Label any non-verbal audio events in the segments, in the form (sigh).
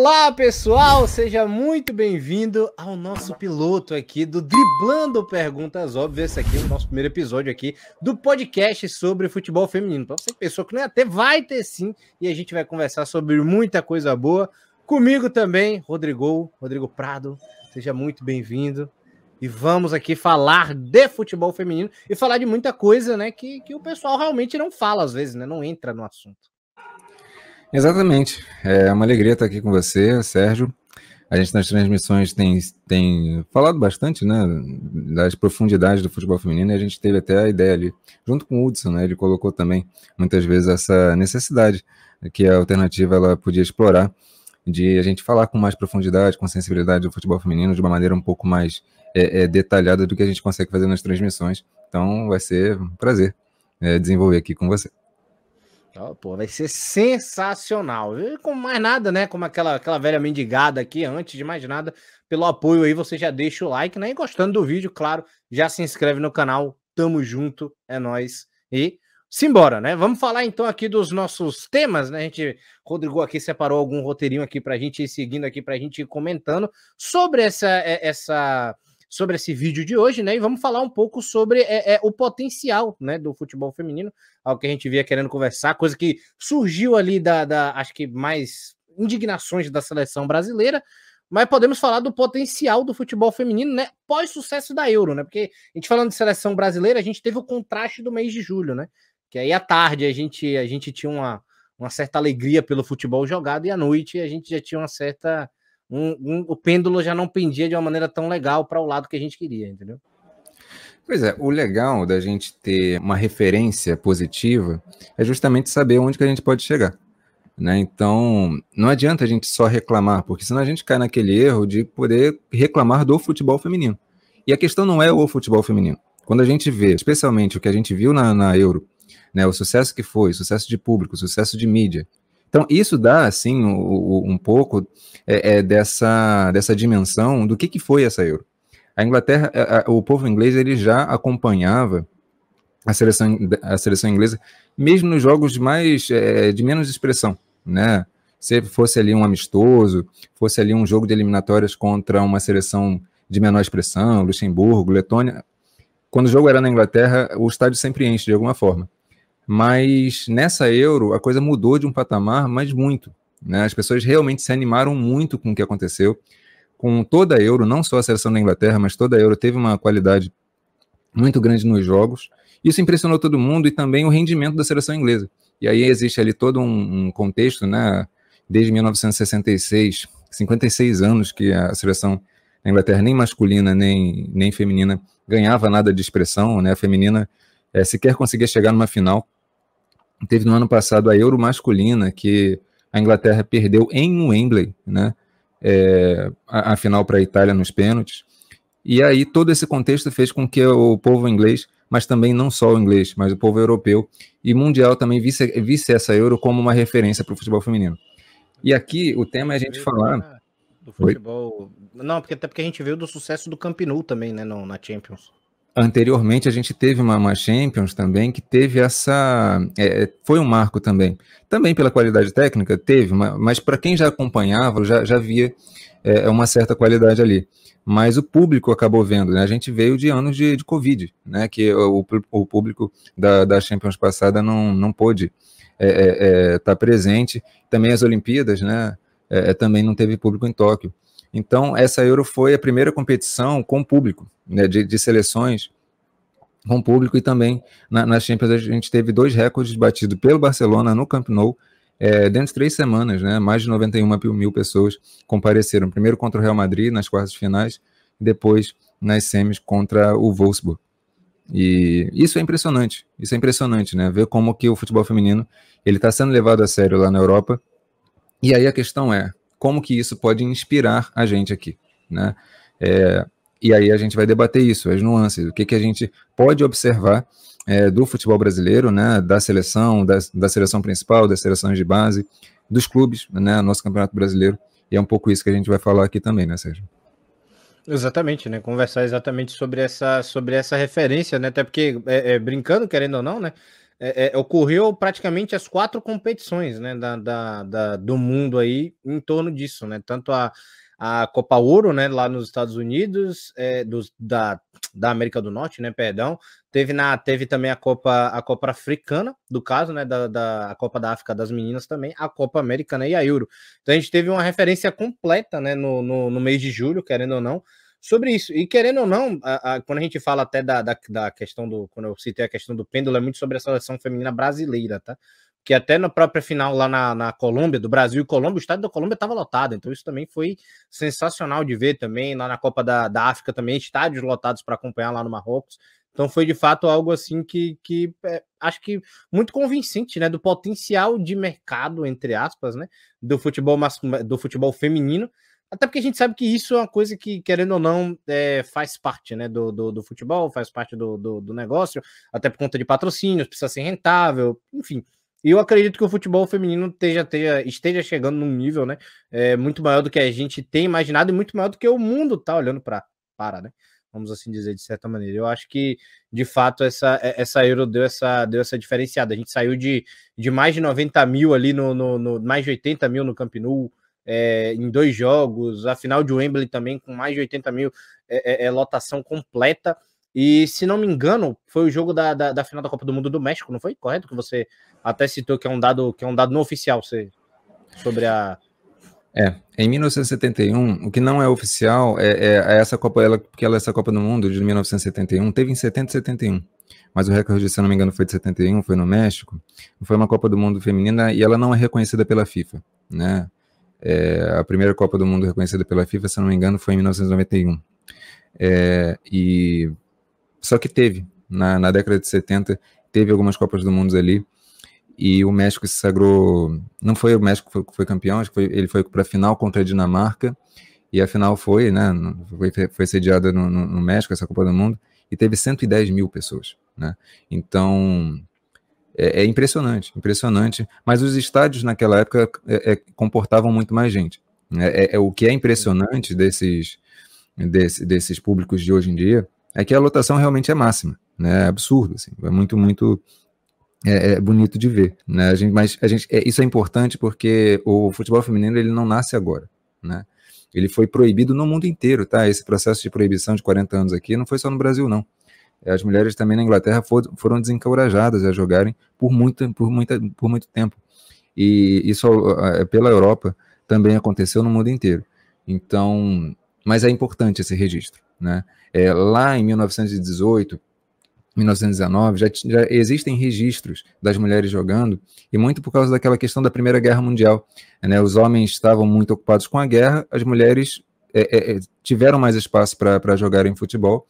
Olá, pessoal, seja muito bem-vindo ao nosso piloto aqui do Driblando Perguntas Óbvias. Esse aqui é o nosso primeiro episódio aqui do podcast sobre futebol feminino. Para você que pensou que não ia ter, vai ter sim, e a gente vai conversar sobre muita coisa boa. Comigo também, Rodrigo, Rodrigo Prado, seja muito bem-vindo. E vamos aqui falar de futebol feminino e falar de muita coisa, né, que, que o pessoal realmente não fala às vezes, né, não entra no assunto. Exatamente. É uma alegria estar aqui com você, Sérgio. A gente nas transmissões tem, tem falado bastante, né, das profundidades do futebol feminino e a gente teve até a ideia ali, junto com o Hudson, né, ele colocou também muitas vezes essa necessidade que a alternativa ela podia explorar de a gente falar com mais profundidade, com sensibilidade do futebol feminino de uma maneira um pouco mais é, é, detalhada do que a gente consegue fazer nas transmissões. Então vai ser um prazer é, desenvolver aqui com você. Oh, pô, vai ser sensacional. E como mais nada, né? Como aquela, aquela velha mendigada aqui, antes de mais nada, pelo apoio aí, você já deixa o like, né? E gostando do vídeo, claro, já se inscreve no canal. Tamo junto, é nós. E simbora, né? Vamos falar então aqui dos nossos temas, né? A gente, Rodrigo aqui separou algum roteirinho aqui pra gente ir seguindo aqui, pra gente ir comentando sobre essa, é, essa sobre esse vídeo de hoje, né? E vamos falar um pouco sobre é, é, o potencial né, do futebol feminino, algo que a gente via querendo conversar, coisa que surgiu ali da, da acho que mais indignações da seleção brasileira, mas podemos falar do potencial do futebol feminino, né? Pós sucesso da Euro, né? Porque a gente falando de seleção brasileira, a gente teve o contraste do mês de julho, né? Que aí à tarde a gente, a gente tinha uma, uma certa alegria pelo futebol jogado e à noite a gente já tinha uma certa um, um, o pêndulo já não pendia de uma maneira tão legal para o lado que a gente queria, entendeu? Pois é, o legal da gente ter uma referência positiva é justamente saber onde que a gente pode chegar. Né? Então, não adianta a gente só reclamar, porque senão a gente cai naquele erro de poder reclamar do futebol feminino. E a questão não é o futebol feminino. Quando a gente vê, especialmente o que a gente viu na, na Euro, né, o sucesso que foi, sucesso de público, sucesso de mídia, então, isso dá, assim, um, um pouco é, é, dessa, dessa dimensão do que, que foi essa Euro. A Inglaterra, a, a, o povo inglês, ele já acompanhava a seleção, a seleção inglesa, mesmo nos jogos mais é, de menos expressão, né? Se fosse ali um amistoso, fosse ali um jogo de eliminatórias contra uma seleção de menor expressão, Luxemburgo, Letônia, quando o jogo era na Inglaterra, o estádio sempre enche de alguma forma. Mas nessa Euro a coisa mudou de um patamar, mas muito. Né? As pessoas realmente se animaram muito com o que aconteceu. Com toda a Euro, não só a seleção da Inglaterra, mas toda a Euro teve uma qualidade muito grande nos jogos. Isso impressionou todo mundo e também o rendimento da seleção inglesa. E aí existe ali todo um, um contexto, né? Desde 1966, 56 anos que a seleção da Inglaterra, nem masculina nem, nem feminina, ganhava nada de expressão, né? A feminina é, sequer conseguia chegar numa final. Teve no ano passado a Euro masculina, que a Inglaterra perdeu em Wembley, né? É, a, a final para a Itália nos pênaltis. E aí todo esse contexto fez com que o povo inglês, mas também não só o inglês, mas o povo europeu e mundial também visse, visse essa Euro como uma referência para o futebol feminino. E aqui o tema é a gente falar do futebol. Oi? Não, porque até porque a gente viu do sucesso do Camp Nou também, né, no, na Champions anteriormente a gente teve uma, uma, Champions também que teve essa é, foi um marco também. Também pela qualidade técnica teve mas para quem já acompanhava já, já via é, uma certa qualidade ali. Mas o público acabou vendo né? a gente veio de anos de, de Covid né? Que o, o público da, da Champions passada não, não pôde estar é, é, é tá presente. Também as Olimpíadas né? É, também não teve público em Tóquio então, essa Euro foi a primeira competição com público, né, de, de seleções com público e também na, nas Champions a gente teve dois recordes batidos pelo Barcelona no Camp Nou é, dentro de três semanas, né, mais de 91 mil pessoas compareceram, primeiro contra o Real Madrid nas quartas finais, depois nas semis contra o Wolfsburg. E isso é impressionante, isso é impressionante, né, ver como que o futebol feminino ele está sendo levado a sério lá na Europa. E aí a questão é, como que isso pode inspirar a gente aqui, né? É, e aí a gente vai debater isso, as nuances, o que, que a gente pode observar é, do futebol brasileiro, né, da seleção, da, da seleção principal, das seleções de base, dos clubes, né, nosso campeonato brasileiro, e é um pouco isso que a gente vai falar aqui também, né, Sérgio? Exatamente, né? Conversar exatamente sobre essa, sobre essa referência, né? Até porque, é, é, brincando, querendo ou não, né? É, é, ocorreu praticamente as quatro competições né, da, da, da, do mundo aí em torno disso, né? Tanto a, a Copa Ouro, né, lá nos Estados Unidos, é, dos, da, da América do Norte, né, perdão, teve, na, teve também a Copa, a Copa Africana, do caso, né, da, da a Copa da África das meninas também, a Copa Americana e a Euro. Então a gente teve uma referência completa, né, no, no, no mês de julho, querendo ou não, sobre isso. E querendo ou não, a, a, quando a gente fala até da, da, da, questão do. Quando eu citei a questão do pêndulo, é muito sobre a seleção feminina brasileira, tá? Que até na própria final lá na, na Colômbia, do Brasil e Colômbia, o estádio da Colômbia estava lotado. Então, isso também foi sensacional de ver também. Lá na Copa da, da África também, estádios lotados para acompanhar lá no Marrocos. Então foi de fato algo assim que, que é, acho que muito convincente, né? Do potencial de mercado, entre aspas, né? Do futebol do futebol feminino até porque a gente sabe que isso é uma coisa que, querendo ou não, é, faz parte né, do, do, do, futebol, faz parte do, do, do, negócio, até por conta de patrocínios, precisa ser rentável, enfim. E eu acredito que o futebol feminino esteja, esteja, esteja chegando num nível né, é, muito maior do que a gente tem imaginado e muito maior do que o mundo está olhando pra, para, né? Vamos assim dizer, de certa maneira. Eu acho que, de fato, essa, essa Euro deu essa, deu essa diferenciada. A gente saiu de, de mais de 90 mil ali, no, no, no mais de 80 mil no Camp Nou, é, em dois jogos, a final de Wembley também com mais de 80 mil é, é, é, lotação completa. E se não me engano, foi o jogo da, da, da, final da Copa do Mundo do México, não foi? Correto? Que você até citou que é um dado que é um dado não oficial você, sobre a. É, em 1971, o que não é oficial é, é, é essa Copa, ela, porque ela, essa Copa do Mundo de 1971 teve em 70 e 71 mas o recorde, se não me engano, foi de 71, foi no México. Foi uma Copa do Mundo feminina e ela não é reconhecida pela FIFA, né? É, a primeira Copa do Mundo reconhecida pela FIFA, se não me engano, foi em 1991. É, e só que teve na, na, década de 70 teve algumas Copas do Mundo ali e o México se sagrou. Não foi o México que foi, foi campeão, acho que foi, ele foi para a final contra a Dinamarca e a final foi, né? Foi, foi sediada no, no, no México essa Copa do Mundo e teve 110 mil pessoas, né? Então é, é, impressionante, impressionante. Mas os estádios naquela época é, é, comportavam muito mais gente. Né? É, é, o que é impressionante desses, desse, desses públicos de hoje em dia é que a lotação realmente é máxima, né? É absurdo, assim, é muito, muito é, é, bonito de ver, né? A gente, mas a gente, é, isso é importante porque o futebol feminino ele não nasce agora, né? Ele foi proibido no mundo inteiro, tá? Esse processo de proibição de 40 anos aqui não foi só no Brasil, não as mulheres também na Inglaterra for, foram desencorajadas a jogarem por muito, por, muita, por muito tempo. E isso é, pela Europa também aconteceu no mundo inteiro. Então, mas é importante esse registro. Né? É, lá em 1918, 1919, já, já, existem registros das mulheres jogando, e muito por causa daquela questão da Primeira Guerra Mundial. Né? Os homens estavam muito ocupados com a guerra, as mulheres é, é, tiveram mais espaço para jogarem futebol,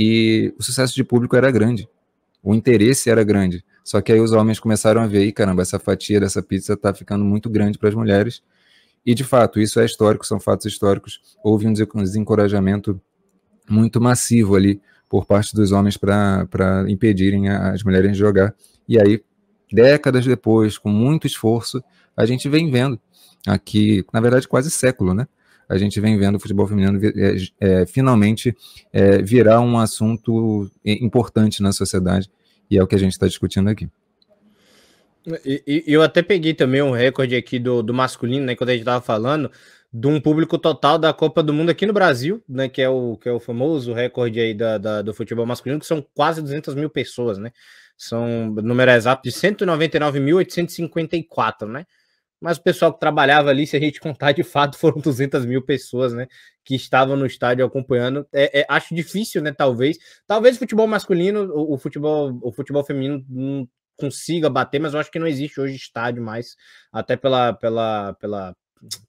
e o sucesso de público era grande, o interesse era grande. Só que aí os homens começaram a ver, e caramba, essa fatia dessa pizza está ficando muito grande para as mulheres. E de fato, isso é histórico, são fatos históricos. Houve um desencorajamento muito massivo ali por parte dos homens para impedirem as mulheres de jogar. E aí, décadas depois, com muito esforço, a gente vem vendo aqui, na verdade, quase século, né? A gente vem vendo o futebol feminino é, é, finalmente é, virar um assunto importante na sociedade, e é o que a gente está discutindo aqui. E, eu até peguei também um recorde aqui do, do masculino, né, quando a gente estava falando, de um público total da Copa do Mundo aqui no Brasil, né, que é o, que é o famoso recorde aí da, da do futebol masculino, que são quase 200 mil pessoas, né, são número exato de 199.854, né, mas o pessoal que trabalhava ali, se a gente contar de fato, (laughs) foram 200 mil pessoas, né, que estavam no estádio acompanhando. É, é, acho difícil, né, talvez. Talvez o futebol masculino, o, o, futebol, o futebol feminino não consiga bater, mas eu acho que não existe hoje estádio mais, até pela, pela, pela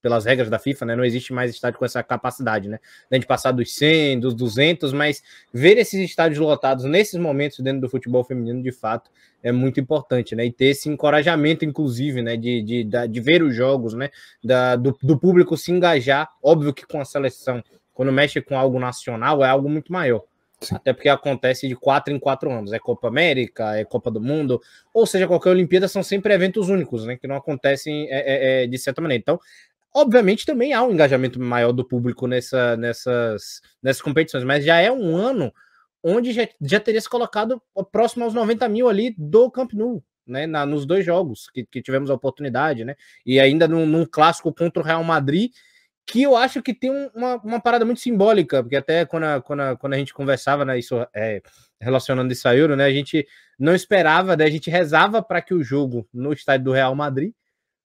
pelas regras da FIFA, né? Não existe mais estádio com essa capacidade, né? De passar dos 100, dos 200, mas ver esses estádios lotados nesses momentos dentro do futebol feminino, de fato, é muito importante, né? E ter esse encorajamento, inclusive, né? De, de, de ver os jogos, né? Da, do, do público se engajar. Óbvio que com a seleção, quando mexe com algo nacional, é algo muito maior. Sim. Até porque acontece de quatro em quatro anos. É Copa América, é Copa do Mundo, ou seja, qualquer Olimpíada são sempre eventos únicos, né? Que não acontecem é, é, é, de certa maneira. Então, obviamente, também há um engajamento maior do público nessa, nessas, nessas competições, mas já é um ano onde já, já teria se colocado próximo aos 90 mil ali do Camp Nou, né, na, nos dois jogos que, que, tivemos a oportunidade, né, e ainda num, num, clássico contra o Real Madrid, que eu acho que tem uma, uma parada muito simbólica, porque até quando a, quando a, quando a gente conversava, né, isso é, relacionando isso a Euro, né, a gente não esperava, né, a gente rezava para que o jogo no estádio do Real Madrid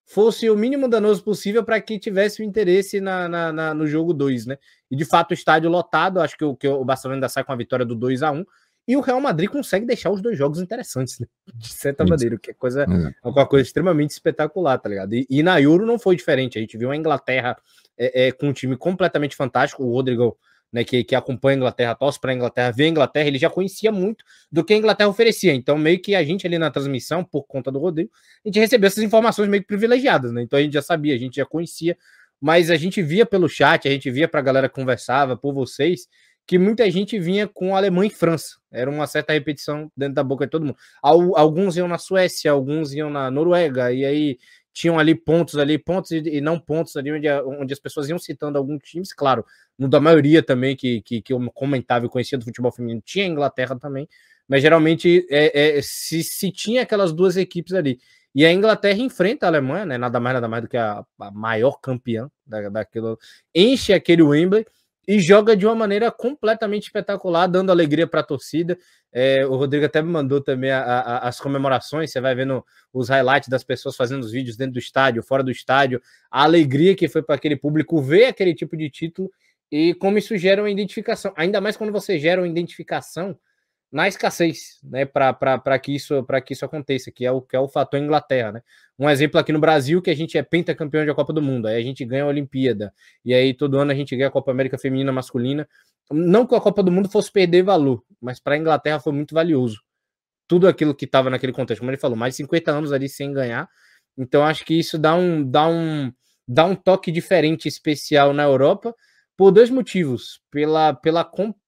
fosse o mínimo danoso possível para que tivesse o interesse na, na, na no jogo 2, né? E de fato o estádio lotado, acho que o, que o Barcelona ainda sai com a vitória do 2 a 1 e o Real Madrid consegue deixar os dois jogos interessantes, né? De certa maneira, que é coisa, é uma coisa extremamente espetacular, tá ligado? E, e, na Euro não foi diferente. A gente viu a Inglaterra é, é, com um time completamente fantástico. O Rodrigo né, que, que acompanha a Inglaterra, torce para a Inglaterra, vê a Inglaterra, ele já conhecia muito do que a Inglaterra oferecia. Então, meio que a gente ali na transmissão, por conta do Rodrigo, a gente recebeu essas informações meio que privilegiadas, né? Então a gente já sabia, a gente já conhecia, mas a gente via pelo chat, a gente via para a galera que conversava, por vocês, que muita gente vinha com Alemanha e França. Era uma certa repetição dentro da boca de todo mundo. Alguns iam na Suécia, alguns iam na Noruega, e aí tinham ali pontos ali, pontos e, não pontos ali onde, onde as pessoas iam citando alguns times, claro, no da maioria também que, que, que eu comentava e conhecia do futebol feminino, tinha a Inglaterra também, mas geralmente é, é, se, se tinha aquelas duas equipes ali. E a Inglaterra enfrenta a Alemanha, né? Nada mais, nada mais do que a, a maior campeã da, daquilo. Enche aquele Wembley e joga de uma maneira completamente espetacular, dando alegria para a torcida. É, o Rodrigo até me mandou também a, a, as comemorações. Você vai vendo os highlights das pessoas fazendo os vídeos dentro do estádio, fora do estádio, a alegria que foi para aquele público ver aquele tipo de título e como isso gera uma identificação. Ainda mais quando você gera uma identificação na escassez, né, para que isso para que isso aconteça, que é o que é o fator Inglaterra, né? Um exemplo aqui no Brasil que a gente é pentacampeão da Copa do Mundo, aí a gente ganha a Olimpíada e aí todo ano a gente ganha a Copa América feminina masculina. Não que a Copa do Mundo fosse perder valor, mas para a Inglaterra foi muito valioso. Tudo aquilo que estava naquele contexto, como ele falou, mais de 50 anos ali sem ganhar. Então acho que isso dá um dá um dá um toque diferente especial na Europa por dois motivos, pela pela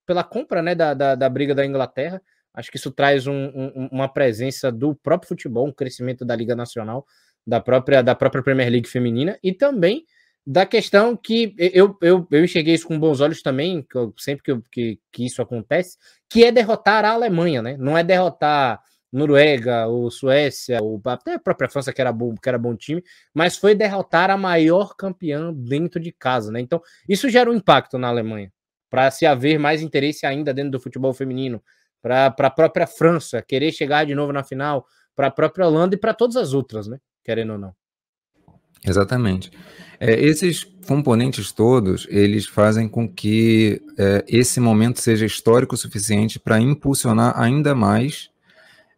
pela compra né, da, da, da briga da Inglaterra. Acho que isso traz um, um, uma presença do próprio futebol, um crescimento da Liga Nacional, da própria, da própria Premier League feminina e também da questão que eu, eu, eu enxerguei isso com bons olhos também, que eu, sempre que, que, que, isso acontece, que é derrotar a Alemanha, né? Não é derrotar Noruega ou Suécia, ou até a própria França, que era bom, que era bom time, mas foi derrotar a maior campeã dentro de casa, né? Então, isso gera um impacto na Alemanha para se haver mais interesse ainda dentro do futebol feminino, para a própria França querer chegar de novo na final, para a própria Holanda e para todas as outras, né? Querendo ou não. Exatamente. É, esses componentes todos, eles fazem com que é, esse momento seja histórico o suficiente para impulsionar ainda mais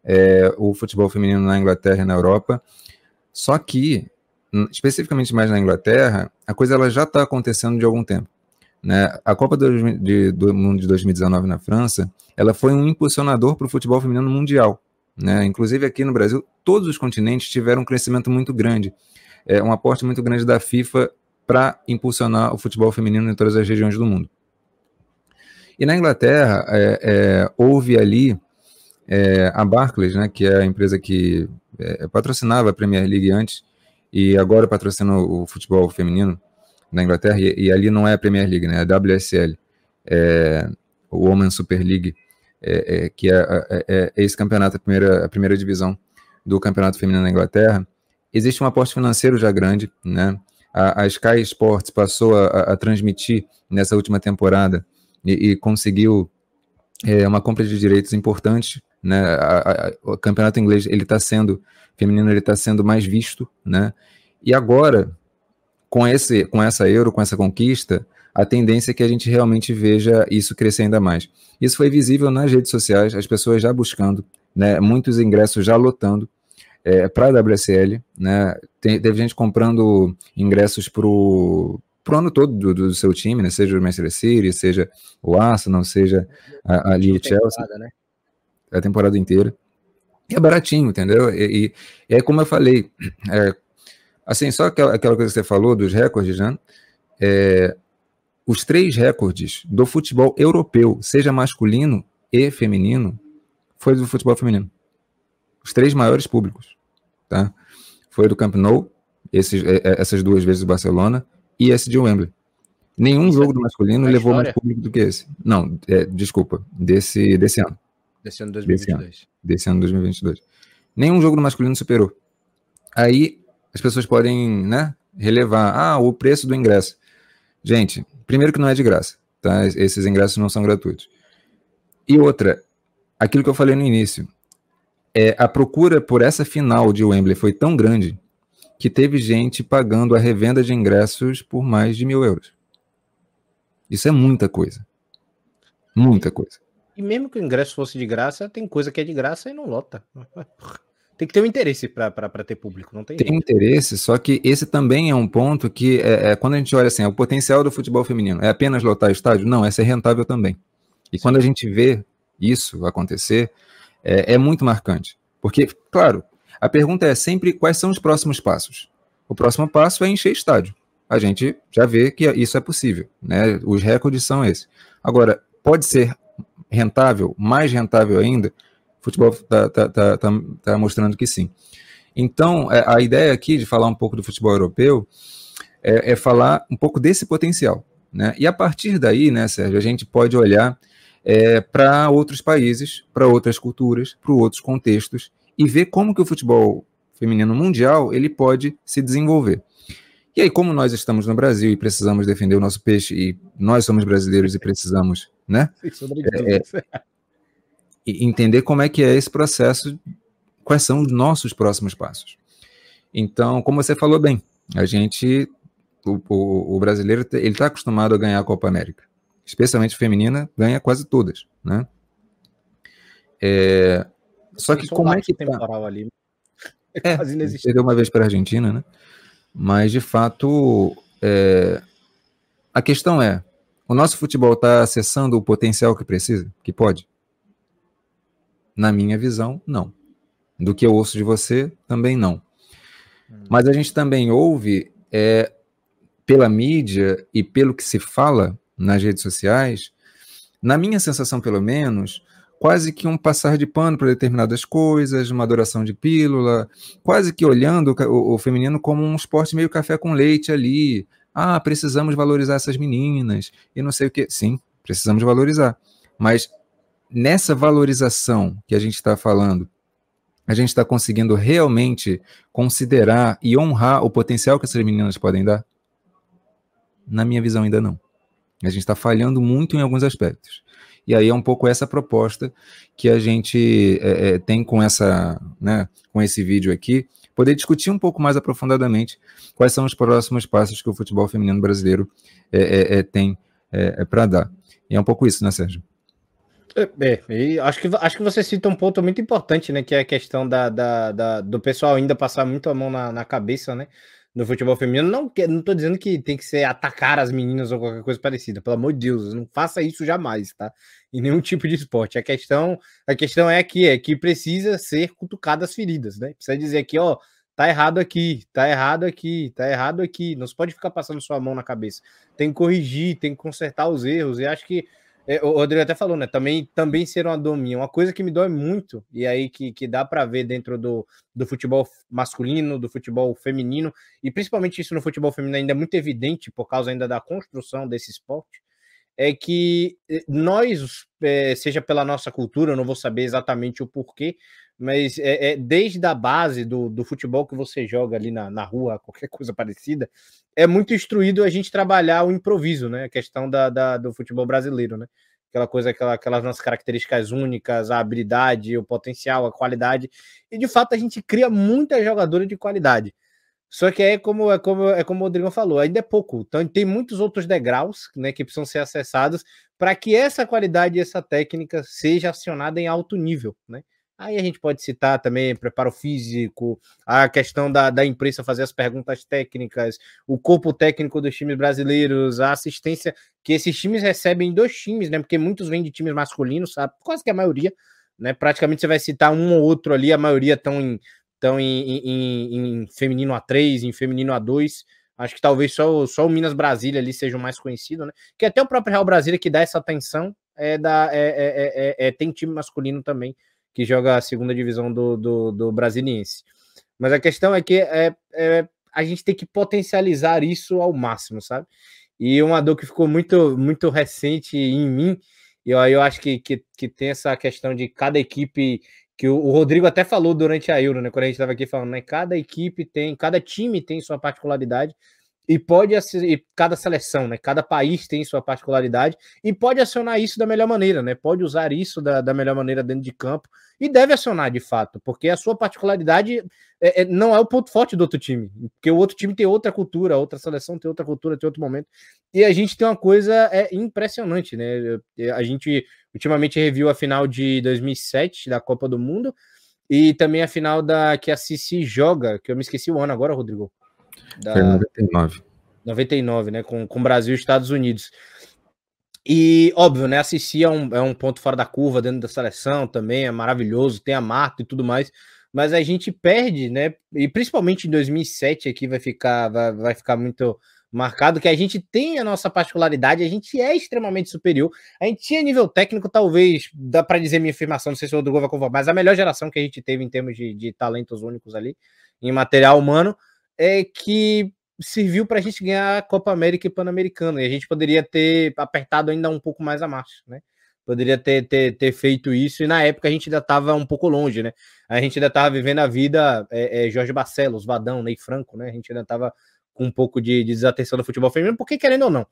é, o futebol feminino na Inglaterra e na Europa. Só que, especificamente mais na Inglaterra, a coisa ela já está acontecendo de algum tempo. Né? A Copa do, de, do Mundo de 2019 na França, ela foi um impulsionador para o futebol feminino mundial. Né? Inclusive aqui no Brasil, todos os continentes tiveram um crescimento muito grande, é, um aporte muito grande da FIFA para impulsionar o futebol feminino em todas as regiões do mundo. E na Inglaterra, é, é, houve ali é, a Barclays, né, que é a empresa que é, patrocinava a Premier League antes e agora patrocina o futebol feminino, na Inglaterra, e, e, ali não é a Premier League, né? É a WSL, é, o Women's Super League, é, é, que é, é, é, esse campeonato, a primeira, a primeira divisão do campeonato feminino na Inglaterra. Existe um aporte financeiro já grande, né? A, a Sky Sports passou a, a, transmitir nessa última temporada e, e conseguiu é, uma compra de direitos importante, né? A, o campeonato inglês ele está sendo feminino, ele está sendo mais visto, né? E agora com, esse, com essa euro, com essa conquista, a tendência é que a gente realmente veja isso crescer ainda mais. Isso foi visível nas redes sociais, as pessoas já buscando, né, muitos ingressos já lotando é, para a WSL, né, tem, teve gente comprando ingressos para o ano todo do, do, seu time, né, seja o Manchester City, seja o Arsenal, seja ali o Chelsea, né? a temporada inteira. E é baratinho, entendeu? E, e é como eu falei, é, Assim, só aquela, aquela coisa que você falou dos recordes, né? É, os três recordes do futebol europeu, seja masculino e feminino, foi do futebol feminino. Os três maiores públicos, tá? Foi do Camp Nou, esses, é, é, essas duas vezes do Barcelona, e esse de Wembley. Nenhum Isso jogo é do masculino levou história? mais público do que esse. Não, é, desculpa, desse, desse ano. Desse ano 2022. Desse ano, desse ano 2022. Nenhum jogo do masculino superou. Aí as pessoas podem, né, relevar, ah, o preço do ingresso. Gente, primeiro que não é de graça, tá? Esses ingressos não são gratuitos. E outra, aquilo que eu falei no início, é, a procura por essa final de Wembley foi tão grande que teve gente pagando a revenda de ingressos por mais de mil euros. Isso é muita coisa. Muita coisa. E mesmo que o ingresso fosse de graça, tem coisa que é de graça e não lota. (laughs) Tem que ter um interesse para ter público, não tem? Tem jeito. interesse, só que esse também é um ponto que, é, é, quando a gente olha assim, é o potencial do futebol feminino é apenas lotar estádio? Não, é ser rentável também. E Sim. quando a gente vê isso acontecer, é, é muito marcante. Porque, claro, a pergunta é sempre quais são os próximos passos. O próximo passo é encher estádio. A gente já vê que isso é possível, né? Os recordes são esses. Agora, pode ser rentável, mais rentável ainda, futebol está tá, tá, tá, tá, mostrando que sim. Então, é, a ideia aqui de falar um pouco do futebol europeu é, é falar um pouco desse potencial. Né? E a partir daí, né, Sérgio, a gente pode olhar é, para outros países, para outras culturas, para outros contextos e ver como que o futebol feminino mundial ele pode se desenvolver. E aí, como nós estamos no Brasil e precisamos defender o nosso peixe, e nós somos brasileiros e precisamos, né? É, entender como é que é esse processo, quais são os nossos próximos passos. Então, como você falou bem, a gente, o, o, o brasileiro, ele está acostumado a ganhar a Copa América, especialmente feminina, ganha quase todas, né? É, só que como é que tá? temporal ali é, é quase inexistente. Perdeu uma vez para a Argentina, né? Mas de fato, é, a questão é: o nosso futebol está acessando o potencial que precisa, que pode? Na minha visão, não. Do que eu ouço de você, também não. Mas a gente também ouve, é, pela mídia e pelo que se fala nas redes sociais, na minha sensação, pelo menos, quase que um passar de pano para determinadas coisas, uma adoração de pílula, quase que olhando o, o, feminino como um esporte meio café com leite ali. Ah, precisamos valorizar essas meninas e não sei o que. Sim, precisamos valorizar. Mas nessa valorização que a gente está falando, a gente está conseguindo realmente considerar e honrar o potencial que essas meninas podem dar? Na minha visão, ainda não. A gente está falhando muito em alguns aspectos. E aí é um pouco essa proposta que a gente é, é, tem com essa, né, com esse vídeo aqui, poder discutir um pouco mais aprofundadamente quais são os próximos passos que o futebol feminino brasileiro é, é, é tem é, para dar. E é um pouco isso, né, Sérgio? É, é acho, que, acho que você cita um ponto muito importante, né? Que é a questão da, da, da do pessoal ainda passar muito a mão na, na cabeça, né? No futebol feminino. Não, não tô dizendo que tem que ser atacar as meninas ou qualquer coisa parecida. Pelo amor de Deus, não faça isso jamais, tá? Em nenhum (laughs) tipo de esporte. A questão, a questão é que é que precisa ser cutucada as feridas, né? Precisa dizer aqui, ó, tá errado aqui, tá errado aqui, tá errado aqui. Não se pode ficar passando sua mão na cabeça. Tem que corrigir, tem que consertar os erros. E acho que o Rodrigo até falou, né? Também, também ser uma dominha. Uma coisa que me dói muito, e aí que, que dá para ver dentro do, do futebol masculino, do futebol feminino, e principalmente isso no futebol feminino ainda é muito evidente por causa ainda da construção desse esporte, é que eh, nós, é, seja pela nossa cultura, eu não vou saber exatamente o porquê, mas é, é, desde a base do, do futebol que você joga ali na, na rua, (laughs) qualquer coisa parecida, é muito instruído a gente trabalhar o improviso, né? A questão da, da do futebol brasileiro, né? Aquela coisa, aquela, aquelas nossas características únicas, a habilidade, o potencial, a qualidade. E de fato a gente cria muita jogadora de qualidade. Só que é como, é como, é como o Rodrigo falou, ainda é pouco. Então tem muitos outros degraus né, que precisam ser acessados para que essa qualidade e essa técnica seja acionada em alto nível, né? Aí a gente pode citar também preparo físico, a questão da, da imprensa fazer as perguntas técnicas, o corpo técnico dos times brasileiros, a assistência que esses times recebem dos times, né? Porque muitos vêm de times masculinos, sabe? Quase que a maioria, né? Praticamente você vai citar um ou outro ali, a maioria estão em, tão em, em, em feminino A3, em feminino A2. Acho que talvez só, só o Minas Brasília ali seja o mais conhecido, né? Que até o próprio Real Brasília que dá essa atenção é da é, é, é, é tem time masculino também que joga a segunda divisão do, do, do Brasiliense. Mas a questão é que é, é, a gente tem que potencializar isso ao máximo, sabe? E uma dor que ficou muito, muito recente em mim, e eu, eu acho que, que, que tem essa questão de cada equipe, que o, o Rodrigo até falou durante a Euro, né? Quando a gente estava aqui falando, né? Cada equipe tem, cada time tem sua particularidade, e pode e cada seleção, né? Cada país tem sua particularidade e pode acionar isso da melhor maneira, né? Pode usar isso da, da melhor maneira dentro de campo e deve acionar de fato, porque a sua particularidade é, é, não é o ponto forte do outro time, porque o outro time tem outra cultura, outra seleção tem outra cultura, tem outro momento. E a gente tem uma coisa é impressionante, né? A gente ultimamente reviu a final de 2007 da Copa do Mundo e também a final da que a Cici joga, que eu me esqueci o ano agora, Rodrigo. Da... Foi 99. 99, né? Com, com Brasil e Estados Unidos. E, óbvio, né? A Cici é um, é um ponto fora da curva dentro da seleção também, é maravilhoso, tem a Marta e tudo mais. Mas a gente perde, né? E principalmente em 2007 aqui vai ficar, vai, vai ficar muito marcado que a gente tem a nossa particularidade, a gente é extremamente superior. A gente tinha nível técnico, talvez, dá para dizer minha afirmação, não sei se o Rodrigo vai conformar, mas a melhor geração que a gente teve em termos de, de talentos únicos ali, em material humano é que serviu para a gente ganhar a Copa América e Pan-Americano. E a gente poderia ter apertado ainda um pouco mais a marcha, né? Poderia ter, ter, ter feito isso, e na época a gente ainda estava um pouco longe, né? A gente ainda estava vivendo a vida é, é, Jorge Barcelos, Vadão, Ney Franco, né? A gente ainda estava com um pouco de, de desatenção do futebol feminino, porque querendo ou não,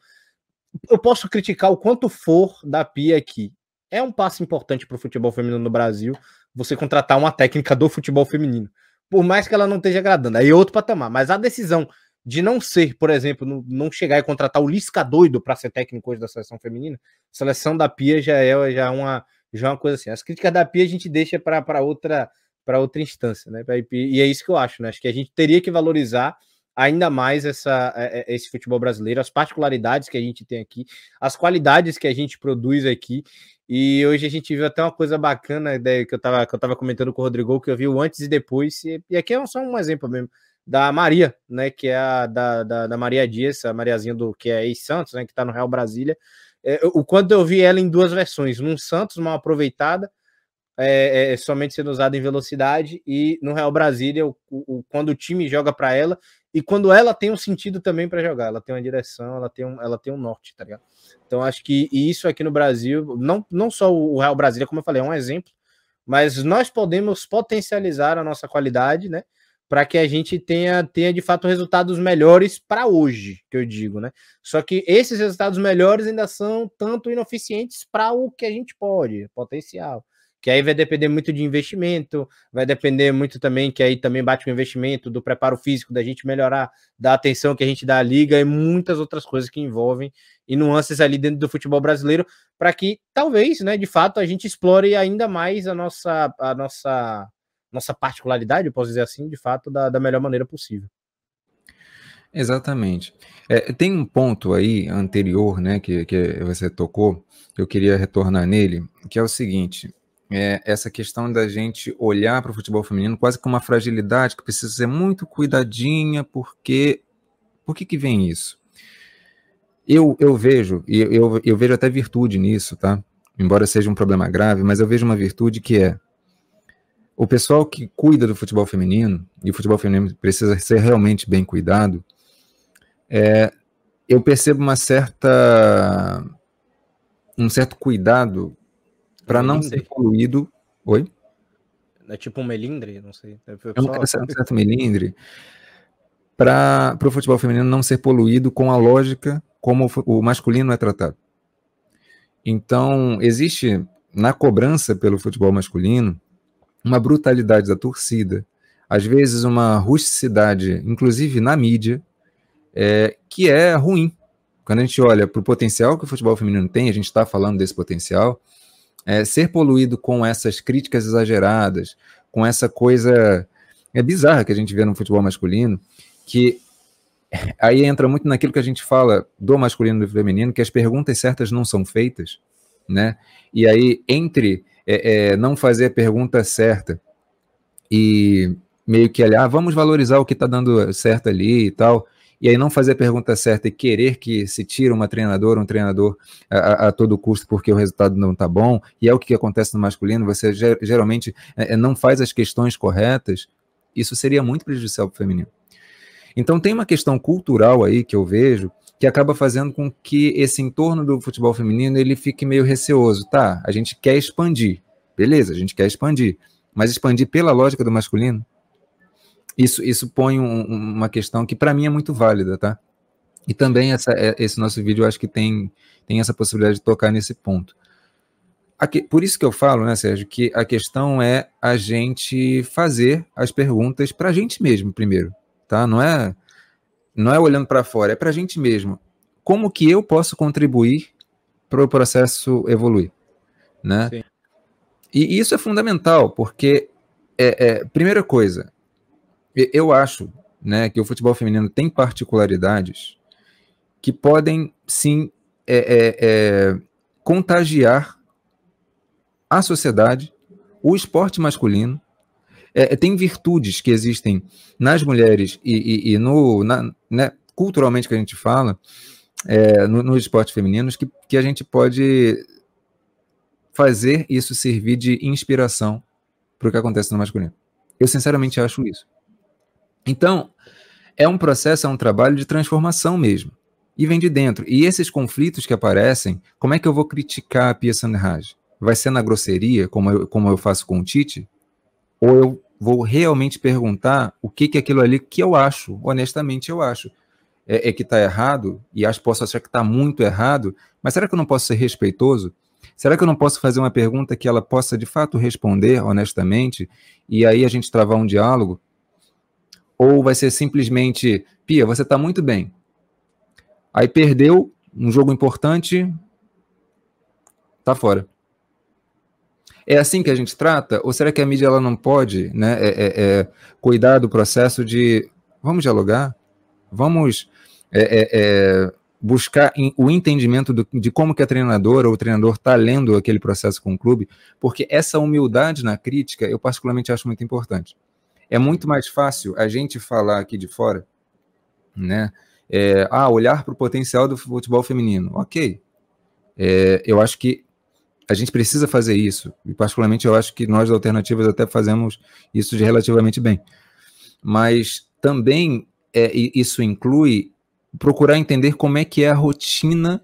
eu posso criticar o quanto for da Pia aqui. É um passo importante para o futebol feminino no Brasil você contratar uma técnica do futebol feminino por mais que ela não esteja agradando. Aí é outro patamar. Mas a decisão de não ser, por exemplo, não chegar e contratar o Lisca doido para ser técnico hoje da seleção feminina, seleção da Pia já é já é uma, já é uma coisa assim. As críticas da Pia a gente deixa para outra para outra instância, né? E é isso que eu acho, né? Acho que a gente teria que valorizar ainda mais essa, é, esse futebol brasileiro, as particularidades que a gente tem aqui, as qualidades que a gente produz aqui e hoje a gente viu até uma coisa bacana né, que eu estava que eu tava comentando com o Rodrigo, que eu vi o antes e depois. E, e aqui é só um exemplo mesmo da Maria, né? Que é a da, da, da Maria Dias, a Mariazinha do que é ex-Santos, né? Que está no Real Brasília. É, o quanto eu vi ela em duas versões, num Santos mal aproveitada, é, é, somente sendo usada em velocidade, e no Real Brasília, o, o, quando o time joga para ela, e quando ela tem um sentido também para jogar, ela tem uma direção, ela tem um, ela tem um norte, tá ligado? Então acho que isso aqui no Brasil, não, não só o Real Brasília, como eu falei, é um exemplo, mas nós podemos potencializar a nossa qualidade, né? Para que a gente tenha, tenha de fato resultados melhores para hoje, que eu digo, né? Só que esses resultados melhores ainda são tanto ineficientes para o que a gente pode, potencial que aí vai depender muito de investimento, vai depender muito também, que aí também bate o investimento, do preparo físico, da gente melhorar, da atenção que a gente dá à liga e muitas outras coisas que envolvem e nuances ali dentro do futebol brasileiro, para que talvez, né, de fato, a gente explore ainda mais a nossa, a nossa, nossa particularidade, posso dizer assim, de fato, da, da melhor maneira possível. Exatamente. É, tem um ponto aí anterior, né, que, que você tocou, eu queria retornar nele, que é o seguinte: é, essa questão da gente olhar para o futebol feminino quase como uma fragilidade que precisa ser muito cuidadinha, porque. Por que, que vem isso? Eu, eu vejo, e eu, eu vejo até virtude nisso, tá? Embora seja um problema grave, mas eu vejo uma virtude que é o pessoal que cuida do futebol feminino, e o futebol feminino precisa ser realmente bem cuidado, é, eu percebo uma certa um certo cuidado para não ser poluído. Oi? É tipo um melindre, não sei. É, é um, um certo melindre para o futebol feminino não ser poluído com a lógica como o masculino é tratado. Então, existe na cobrança pelo futebol masculino uma brutalidade da torcida, às vezes uma rusticidade, inclusive na mídia, é, que é ruim. Quando a gente olha para o potencial que o futebol feminino tem, a gente está falando desse potencial, é, ser poluído com essas críticas exageradas, com essa coisa é bizarra que a gente vê no futebol masculino, que (laughs) aí entra muito naquilo que a gente fala do masculino e do feminino, que as perguntas certas não são feitas, né? E aí, entre é, é, não fazer a pergunta certa e meio que olhar, ah, vamos valorizar o que está dando certo ali e tal, e aí não fazer a pergunta certa e querer que se tire uma treinadora, um treinador a, a, todo custo porque o resultado não está bom, e é o que acontece no masculino, você geralmente é, é, não faz as questões corretas, isso seria muito prejudicial para o feminino. Então tem uma questão cultural aí que eu vejo que acaba fazendo com que esse entorno do futebol feminino ele fique meio receoso. Tá, a gente quer expandir. Beleza, a gente quer expandir. Mas expandir pela lógica do masculino? Isso, isso põe um, uma questão que para mim é muito válida, tá? E também essa, é, esse nosso vídeo eu acho que tem, tem essa possibilidade de tocar nesse ponto. Aqui, por isso que eu falo, né, Sérgio, que a questão é a gente fazer as perguntas para a gente mesmo primeiro, tá? Não é não é olhando para fora, é para a gente mesmo. Como que eu posso contribuir para o processo evoluir, né? Sim. E isso é fundamental, porque é, é, primeira coisa, eu acho, né, que o futebol feminino tem particularidades que podem sim é, é, é contagiar a sociedade, o esporte masculino. É, tem virtudes que existem nas mulheres e, e, e no, na, né, culturalmente que a gente fala, é, no, nos esportes femininos, que, que a gente pode fazer isso servir de inspiração para o que acontece no masculino. Eu sinceramente acho isso. Então, é um processo, é um trabalho de transformação mesmo. E vem de dentro. E esses conflitos que aparecem, como é que eu vou criticar a Pia Sanderhage? Vai ser na grosseria, como eu, como eu faço com o Tite? Ou eu vou realmente perguntar o que que é aquilo ali que eu acho, honestamente eu acho, é, é que está errado, e acho posso achar que está muito errado, mas será que eu não posso ser respeitoso? Será que eu não posso fazer uma pergunta que ela possa de fato responder honestamente, e aí a gente travar um diálogo? Ou vai ser simplesmente, Pia, você está muito bem. Aí perdeu um jogo importante, tá fora. É assim que a gente trata? Ou será que a mídia ela não pode né, é, é, é cuidar do processo de vamos dialogar, vamos é, é, é buscar o entendimento do, de como que a treinadora ou o treinador está lendo aquele processo com o clube, porque essa humildade na crítica eu particularmente acho muito importante. É muito mais fácil a gente falar aqui de fora, né? É, ah, olhar para o potencial do futebol feminino. Ok. É, eu acho que a gente precisa fazer isso. E, particularmente, eu acho que nós, Alternativas, até fazemos isso de relativamente bem. Mas também é, isso inclui procurar entender como é que é a rotina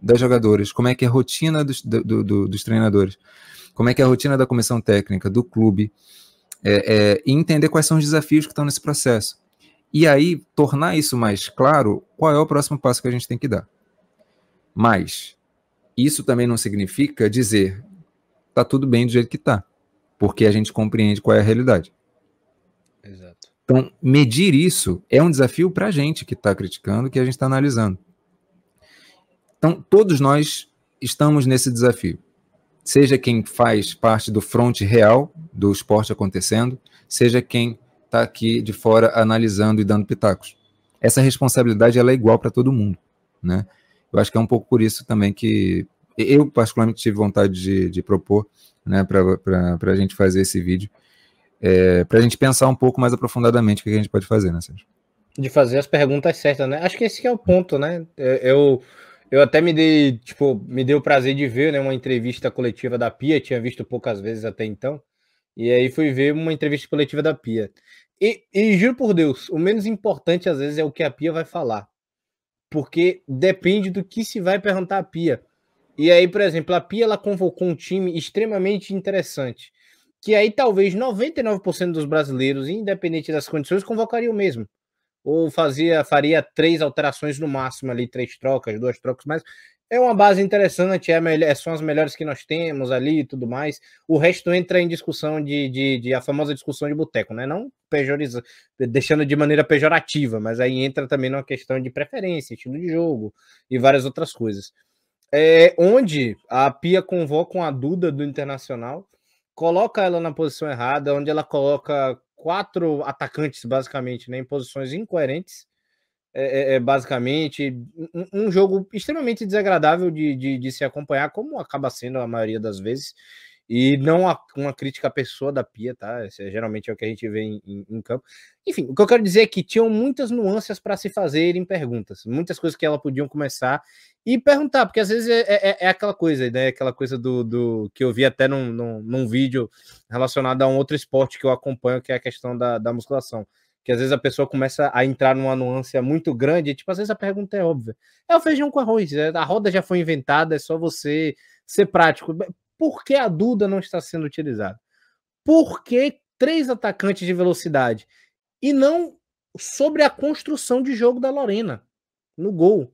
das jogadoras, como é que é a rotina dos, do, do, dos treinadores, como é que é a rotina da comissão técnica, do clube, é, é, e entender quais são os desafios que estão nesse processo. E aí, tornar isso mais claro, qual é o próximo passo que a gente tem que dar. Mas, isso também não significa dizer tá tudo bem do jeito que tá, porque a gente compreende qual é a realidade. Exato. Então, medir isso é um desafio para a gente que está criticando, que a gente está analisando. Então, todos nós estamos nesse desafio. Seja quem faz parte do fronte real do esporte acontecendo, seja quem está aqui de fora analisando e dando pitacos. Essa responsabilidade ela é igual para todo mundo, né? Eu acho que é um pouco por isso também que eu, particularmente, tive vontade de, de propor né, para a gente fazer esse vídeo, é, para a gente pensar um pouco mais aprofundadamente o que a gente pode fazer, né, Sérgio? De fazer as perguntas certas, né? Acho que esse que é o ponto, né? Eu, eu até me dei, tipo, me deu o prazer de ver né, uma entrevista coletiva da Pia, tinha visto poucas vezes até então, e aí fui ver uma entrevista coletiva da Pia. E, e juro por Deus, o menos importante às vezes é o que a Pia vai falar porque depende do que se vai perguntar a Pia. E aí, por exemplo, a Pia ela convocou um time extremamente interessante, que aí talvez 99% dos brasileiros, independente das condições, convocariam mesmo. Ou fazia, faria três alterações no máximo ali, três trocas, duas trocas, mas é uma base interessante, é melhor, são as melhores que nós temos ali e tudo mais. O resto entra em discussão de, de, de a famosa discussão de boteco, né? Não pejoriza, deixando de maneira pejorativa, mas aí entra também numa questão de preferência, estilo de jogo e várias outras coisas. É, onde a Pia convoca uma Duda do Internacional, coloca ela na posição errada, onde ela coloca quatro atacantes, basicamente, né, em posições incoerentes é, é, é, basicamente um, um, jogo extremamente desagradável de, de, de, se acompanhar, como acaba sendo a maioria das vezes, e não a, uma crítica à pessoa da Pia, tá? Esse é, geralmente é o que a gente vê em, em, em, campo. Enfim, o que eu quero dizer é que tinham muitas nuances para se fazer em perguntas, muitas coisas que ela podiam começar e perguntar, porque às vezes é, é, é, aquela coisa, né? Aquela coisa do, do que eu vi até num, num, num, vídeo relacionado a um outro esporte que eu acompanho, que é a questão da, da musculação que às vezes a pessoa começa a entrar numa nuance muito grande, tipo, às vezes a pergunta é óbvia. É o feijão com arroz, é, a roda já foi inventada, é só você ser prático. Por que a Duda não está sendo utilizada? Por que três atacantes de velocidade? E não sobre a construção de jogo da Lorena no gol.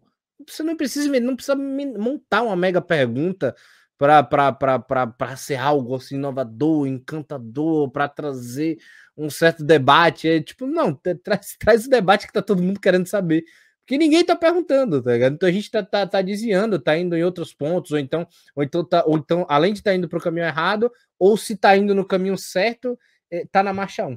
Você não precisa, não precisa montar uma mega pergunta para ser algo assim inovador, encantador, para trazer um certo debate. É tipo, não, traz, traz o debate que tá todo mundo querendo saber. Porque ninguém tá perguntando, tá ligado? Então a gente tá, tá, tá desviando, tá indo em outros pontos, ou então, ou então, tá, ou então além de estar tá indo para o caminho errado, ou se tá indo no caminho certo, é, tá na marcha 1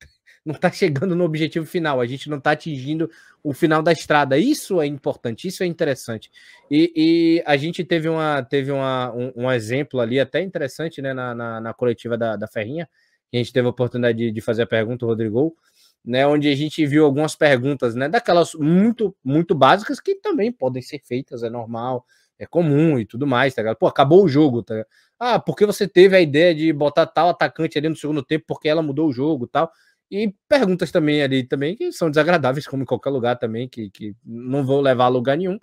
(laughs) não está chegando no objetivo final, a gente não está atingindo o final da estrada. Isso é importante, isso é interessante. E, e a gente teve, uma, teve uma, um, um, exemplo ali até interessante né, na, na, na coletiva da, da Ferrinha, que a gente teve a oportunidade de, de fazer a pergunta, Rodrigo, né, onde a gente viu algumas perguntas, né, daquelas muito, muito básicas que também podem ser feitas, é normal, é comum e tudo mais, tá ligado? Pô, acabou o jogo, tá? Ah, porque você teve a ideia de botar tal atacante ali no segundo tempo porque ela mudou o jogo, tal. E perguntas também ali também que são desagradáveis, como em qualquer lugar também, que, que não vão levar a lugar nenhum.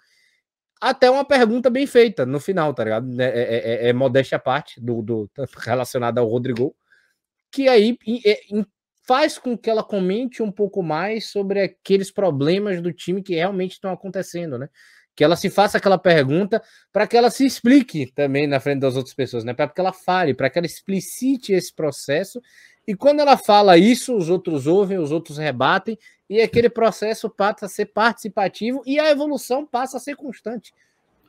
Até uma pergunta bem feita no final, tá ligado? É, é, é, é modéstia à parte do, do (laughs) relacionada ao Rodrigo, que aí faz com que ela comente um pouco mais sobre aqueles problemas do time que realmente estão acontecendo, né? Que ela se faça aquela pergunta para que ela se explique também na frente das outras pessoas, né? Para que ela fale, para que ela explicite esse processo e quando ela fala isso, os outros ouvem, os outros rebatem, e aquele processo passa a ser participativo e a evolução passa a ser constante.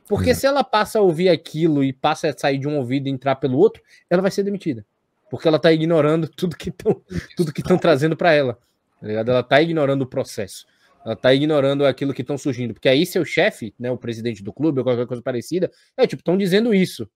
Porque Exato. se ela passa a ouvir aquilo e passa a sair de um ouvido e entrar pelo outro, ela vai ser demitida. Porque ela está ignorando tudo que estão tudo que estão trazendo para ela. Tá ela está ignorando o processo. Ela está ignorando aquilo que estão surgindo. Porque aí seu chefe, né, o presidente do clube ou qualquer coisa parecida, é tipo, estão dizendo isso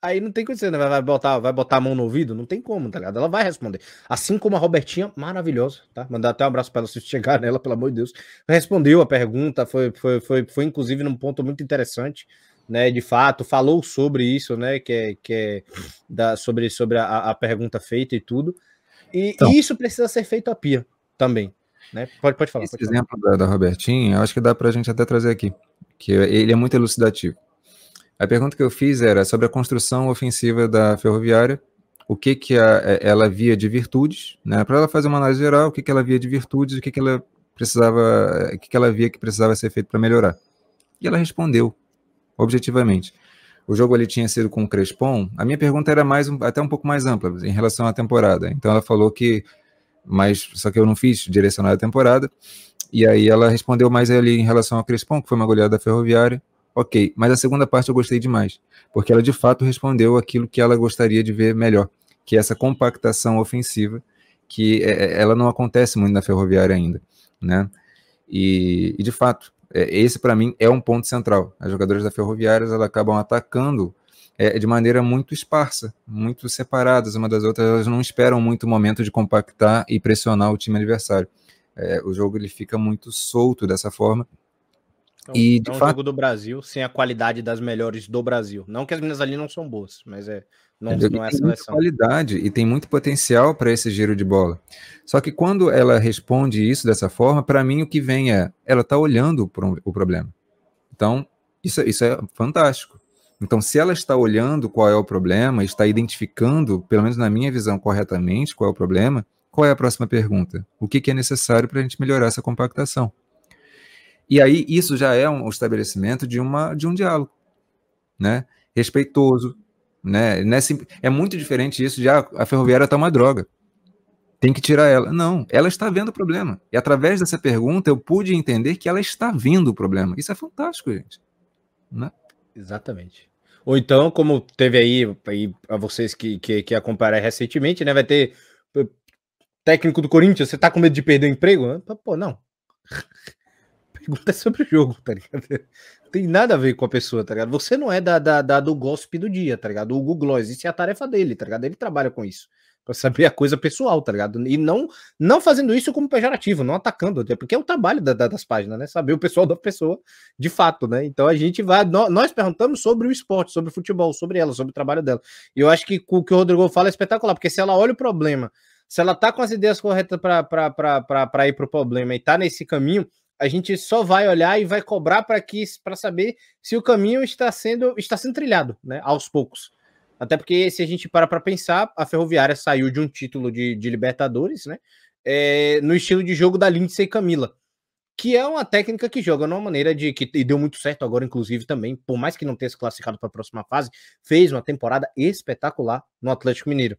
aí não tem condição, né? Vai botar, vai botar a mão no ouvido? Não tem como, tá ligado? Ela vai responder. Assim como a Robertinha, maravilhosa, tá? Mandar até um abraço para ela se chegar nela, pelo amor de Deus. Respondeu a pergunta, foi, foi, foi, foi inclusive num ponto muito interessante, né? De fato, falou sobre isso, né? Que é, que é da, sobre, sobre a, a pergunta feita e tudo. E, então, e, isso precisa ser feito a pia também. Né? Pode, pode falar. Esse pode exemplo falar. Da, da Robertinha, eu acho que dá para a gente até trazer aqui, que ele é muito elucidativo. A pergunta que eu fiz era sobre a construção ofensiva da ferroviária, o que, que a, é, ela via de virtudes, né? Para ela fazer uma análise geral, o que, que ela via de virtudes, o que, que ela precisava, o que, que ela via que precisava ser feito para melhorar. E ela respondeu, objetivamente. O jogo ali tinha sido com o Crespon. A minha pergunta era mais até um pouco mais ampla em relação à temporada. Então ela falou que, mas só que eu não fiz direcionada a temporada. E aí ela respondeu mais ali em relação ao Crespon, que foi uma goleada da Ferroviária ok. Mas a segunda parte eu gostei demais, porque ela de fato respondeu aquilo que ela gostaria de ver melhor, que é essa compactação ofensiva, que é, é ela não acontece muito na ferroviária ainda, né? E, e de fato, esse para mim é um ponto central. As jogadoras da ferroviária elas acabam atacando é, de maneira muito esparsa, muito separadas uma das outras. Elas não esperam muito o momento de compactar e pressionar o time adversário. É, o jogo ele fica muito solto dessa forma então, e de é um fato... jogo do Brasil sem a qualidade das melhores do Brasil. Não que as meninas ali não são boas, mas é não, é, não é tem muita qualidade e tem muito potencial para esse giro de bola. Só que quando ela responde isso dessa forma, para mim o que vem é ela está olhando o problema. Então isso, isso é fantástico. Então, se ela está olhando qual é o problema, está identificando, pelo menos na minha visão, corretamente qual é o problema, qual é a próxima pergunta? O que, que é necessário para a gente melhorar essa compactação? E aí isso já é um estabelecimento de, uma, de um diálogo, né? Respeitoso, né? É, é muito diferente isso de ah, a ferroviária está uma droga. Tem que tirar ela. Não, ela está vendo o problema. E através dessa pergunta eu pude entender que ela está vendo o problema. Isso é fantástico, gente. Né? Exatamente. Ou então, como teve aí, aí a vocês que, que, que acompanharam recentemente, né? Vai ter técnico do Corinthians, você tá com medo de perder o emprego? Pô, não pergunta é sobre o jogo, tá ligado? Tem nada a ver com a pessoa, tá ligado? Você não é da, da, da do gossip do dia, tá ligado? O Google Gloss, isso é a tarefa dele, tá ligado? Ele trabalha com isso. Pra saber a coisa pessoal, tá ligado? E não, não fazendo isso como pejorativo, não atacando, porque é o trabalho da, da, das páginas, né? Saber o pessoal da pessoa de fato, né? Então a gente vai. Nós, nós perguntamos sobre o esporte, sobre o futebol, sobre ela, sobre o trabalho dela. E eu acho que o que o Rodrigo fala é espetacular, porque se ela olha o problema se ela tá com as ideias corretas para ir para o problema e tá nesse caminho, a gente só vai olhar e vai cobrar para que para saber se o caminho está sendo está sendo trilhado, né, aos poucos. Até porque se a gente para para pensar, a Ferroviária saiu de um título de, de Libertadores, né, é, no estilo de jogo da Lindsay Camila, que é uma técnica que joga numa maneira de que e deu muito certo agora, inclusive também, por mais que não tenha se classificado para a próxima fase, fez uma temporada espetacular no Atlético Mineiro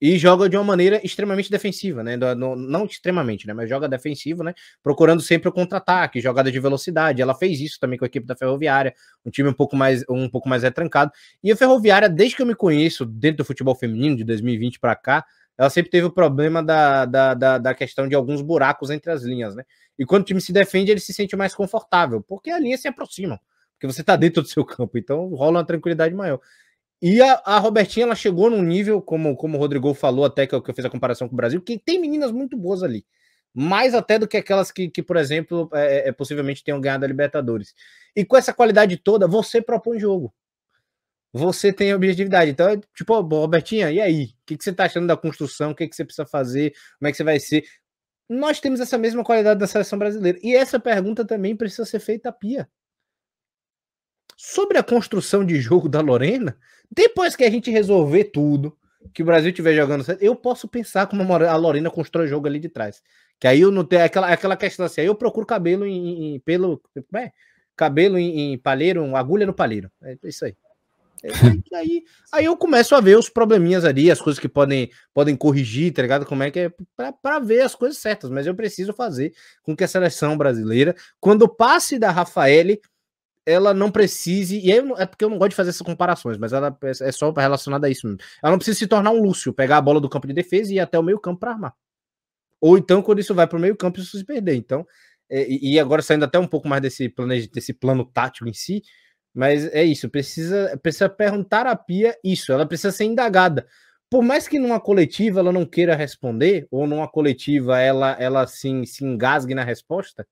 e joga de uma maneira extremamente defensiva, né? Não, extremamente, né? Mas joga defensivo, né? Procurando sempre o contra-ataque, jogada de velocidade. Ela fez isso também com a equipe da Ferroviária, um time um pouco mais um pouco mais retrancado. E a Ferroviária, desde que eu me conheço dentro do futebol feminino de 2020 para cá, ela sempre teve o problema da, da, da, da, questão de alguns buracos entre as linhas, né? E quando o time se defende, ele se sente mais confortável, porque a linha se aproxima, porque você está dentro do seu campo, então rola uma tranquilidade maior. E a, a, Robertinha, ela chegou num nível, como, como o Rodrigo falou, até que eu, que eu fiz a comparação com o Brasil, que tem meninas muito boas ali. Mais até do que aquelas que, que por exemplo, é, é, possivelmente tenham ganhado a Libertadores. E com essa qualidade toda, você propõe jogo. Você tem objetividade. Então, tipo, Robertinha, e aí? O que, que você tá achando da construção? O que, que você precisa fazer? Como é que você vai ser? Nós temos essa mesma qualidade da seleção brasileira. E essa pergunta também precisa ser feita a Pia. Sobre a construção de jogo da Lorena, depois que a gente resolver tudo, que o Brasil estiver jogando certo, eu posso pensar como a Lorena constrói jogo ali de trás. Que aí eu não tenho aquela, aquela questão assim, aí eu procuro cabelo em, em pelo, é? cabelo em, em palheiro, agulha no palheiro. É isso aí. É, aí, aí, aí, eu começo a ver os probleminhas ali, as coisas que podem, podem corrigir, tá ligado? Como é que é para ver as coisas certas, mas eu preciso fazer com que a seleção brasileira, quando passe da Rafaele, ela não precise, e aí é porque eu não gosto de fazer essas comparações, mas ela é, é só relacionada a isso mesmo. Ela não precisa se tornar um Lúcio, pegar a bola do campo de defesa e ir até o meio campo para armar. Ou então, quando isso vai para o meio campo, isso se perder. Então, é, e agora saindo até um pouco mais desse, plane, desse plano tático em si, mas é isso, precisa, precisa perguntar a Pia isso, ela precisa ser indagada. Por mais que numa coletiva ela não queira responder, ou numa coletiva ela, ela assim, se engasgue na resposta,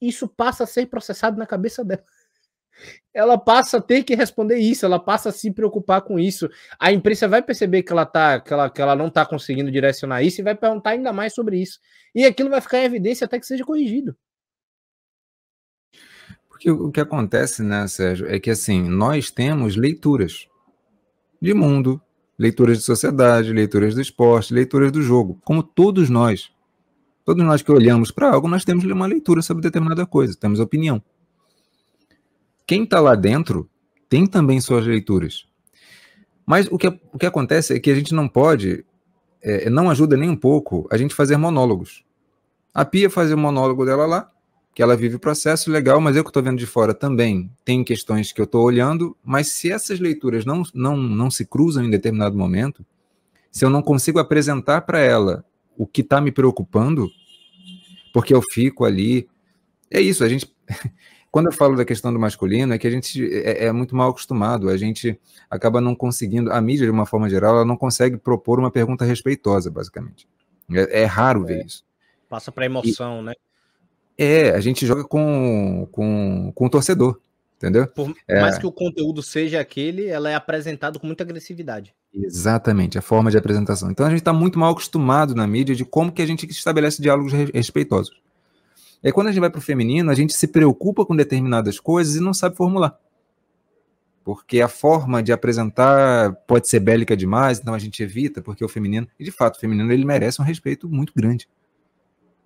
isso passa a ser processado na cabeça dela. (laughs) Ela passa a ter que responder isso, ela passa a se preocupar com isso. A imprensa vai perceber que ela, tá, que ela, que ela não está conseguindo direcionar isso e vai perguntar ainda mais sobre isso. E aquilo vai ficar em evidência até que seja corrigido. Porque o que acontece, né, Sérgio, é que assim, nós temos leituras de mundo, leituras de sociedade, leituras do esporte, leituras do jogo, como todos nós. Todos nós que olhamos para algo, nós temos uma leitura sobre determinada coisa, temos opinião. Quem está lá dentro tem também suas leituras. Mas o que, o que acontece é que a gente não pode, é, não ajuda nem um pouco a gente fazer monólogos. A Pia faz o monólogo dela lá, que ela vive o processo legal, mas eu que estou vendo de fora também tem questões que eu estou olhando, mas se essas leituras não, não, não se cruzam em determinado momento, se eu não consigo apresentar para ela o que está me preocupando, porque eu fico ali. É isso, a gente. (laughs) Quando eu falo da questão do masculino, é que a gente é, é, muito mal acostumado, a gente acaba não conseguindo, a mídia, de uma forma geral, ela não consegue propor uma pergunta respeitosa, basicamente. É, é raro ver é, isso. Passa para emoção, e, né? É, a gente joga com, com, com o torcedor, entendeu? Por é. mais que o conteúdo seja aquele, ela é apresentada com muita agressividade. Exatamente, a forma de apresentação. Então a gente está muito mal acostumado na mídia de como que a gente estabelece diálogos respeitosos. E aí, quando a gente vai para o feminino, a gente se preocupa com determinadas coisas e não sabe formular. Porque a forma de apresentar pode ser bélica demais, então a gente evita, porque o feminino, e de fato, o feminino ele merece um respeito muito grande.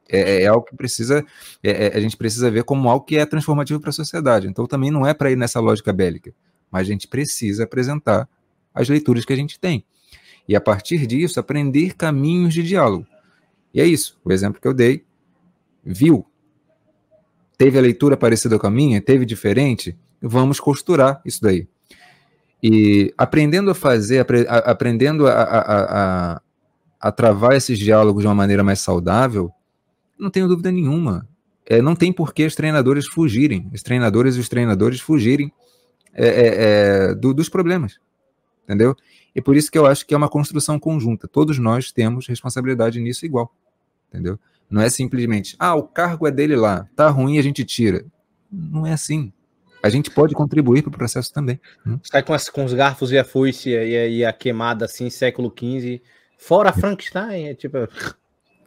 É, é, é algo que precisa, é, é, a gente precisa ver como algo que é transformativo para a sociedade. Então também não é para ir nessa lógica bélica, mas a gente precisa apresentar as leituras que a gente tem. E a partir disso, aprender caminhos de diálogo. E é isso, o exemplo que eu dei. Viu? Teve a leitura parecida com a minha? Teve diferente? Vamos costurar isso daí. E aprendendo a fazer, apre, a, aprendendo a, a, a, a, travar esses diálogos de uma maneira mais saudável, não tenho dúvida nenhuma. É, não tem por que os treinadores fugirem, os treinadores e os treinadores fugirem é, é, é do, dos problemas entendeu? E por isso que eu acho que é uma construção conjunta. Todos nós temos responsabilidade nisso igual, entendeu? Não é simplesmente, ah, o cargo é dele lá, tá ruim, a gente tira. Não é assim. A gente pode contribuir para o processo também. Hum? Sai com, as, com os garfos e a foice e a, e a queimada assim, século XV, Fora Frankenstein, é tipo.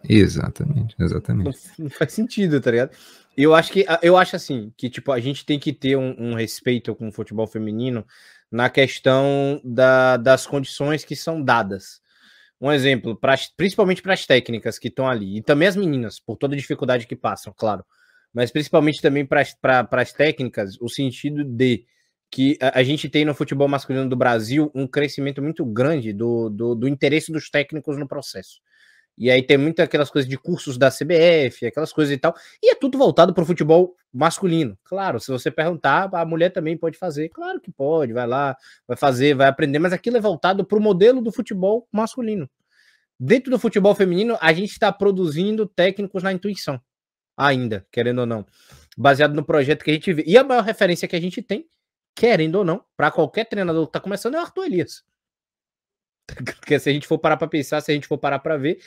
Exatamente, exatamente. Não, não, faz sentido, tá ligado? Eu acho que eu acho assim que tipo a gente tem que ter um, um respeito com o futebol feminino na questão da, das condições que são dadas. Um exemplo, pra, principalmente para as técnicas que estão ali, e também as meninas, por toda a dificuldade que passam, claro, mas principalmente também para as técnicas, o sentido de que a, a, gente tem no futebol masculino do Brasil um crescimento muito grande do, do, do interesse dos técnicos no processo. E aí tem muitas aquelas coisas de cursos da CBF, aquelas coisas e tal. E é tudo voltado para o futebol masculino. Claro, se você perguntar, a mulher também pode fazer. Claro que pode, vai lá, vai fazer, vai aprender, mas aquilo é voltado para o modelo do futebol masculino. Dentro do futebol feminino, a gente está produzindo técnicos na intuição, ainda, querendo ou não. Baseado no projeto que a gente vê. E a maior referência que a gente tem, querendo ou não, para qualquer treinador que está começando, é o Arthur Elias. (laughs) Porque se a gente for parar para pensar, se a gente for parar para ver,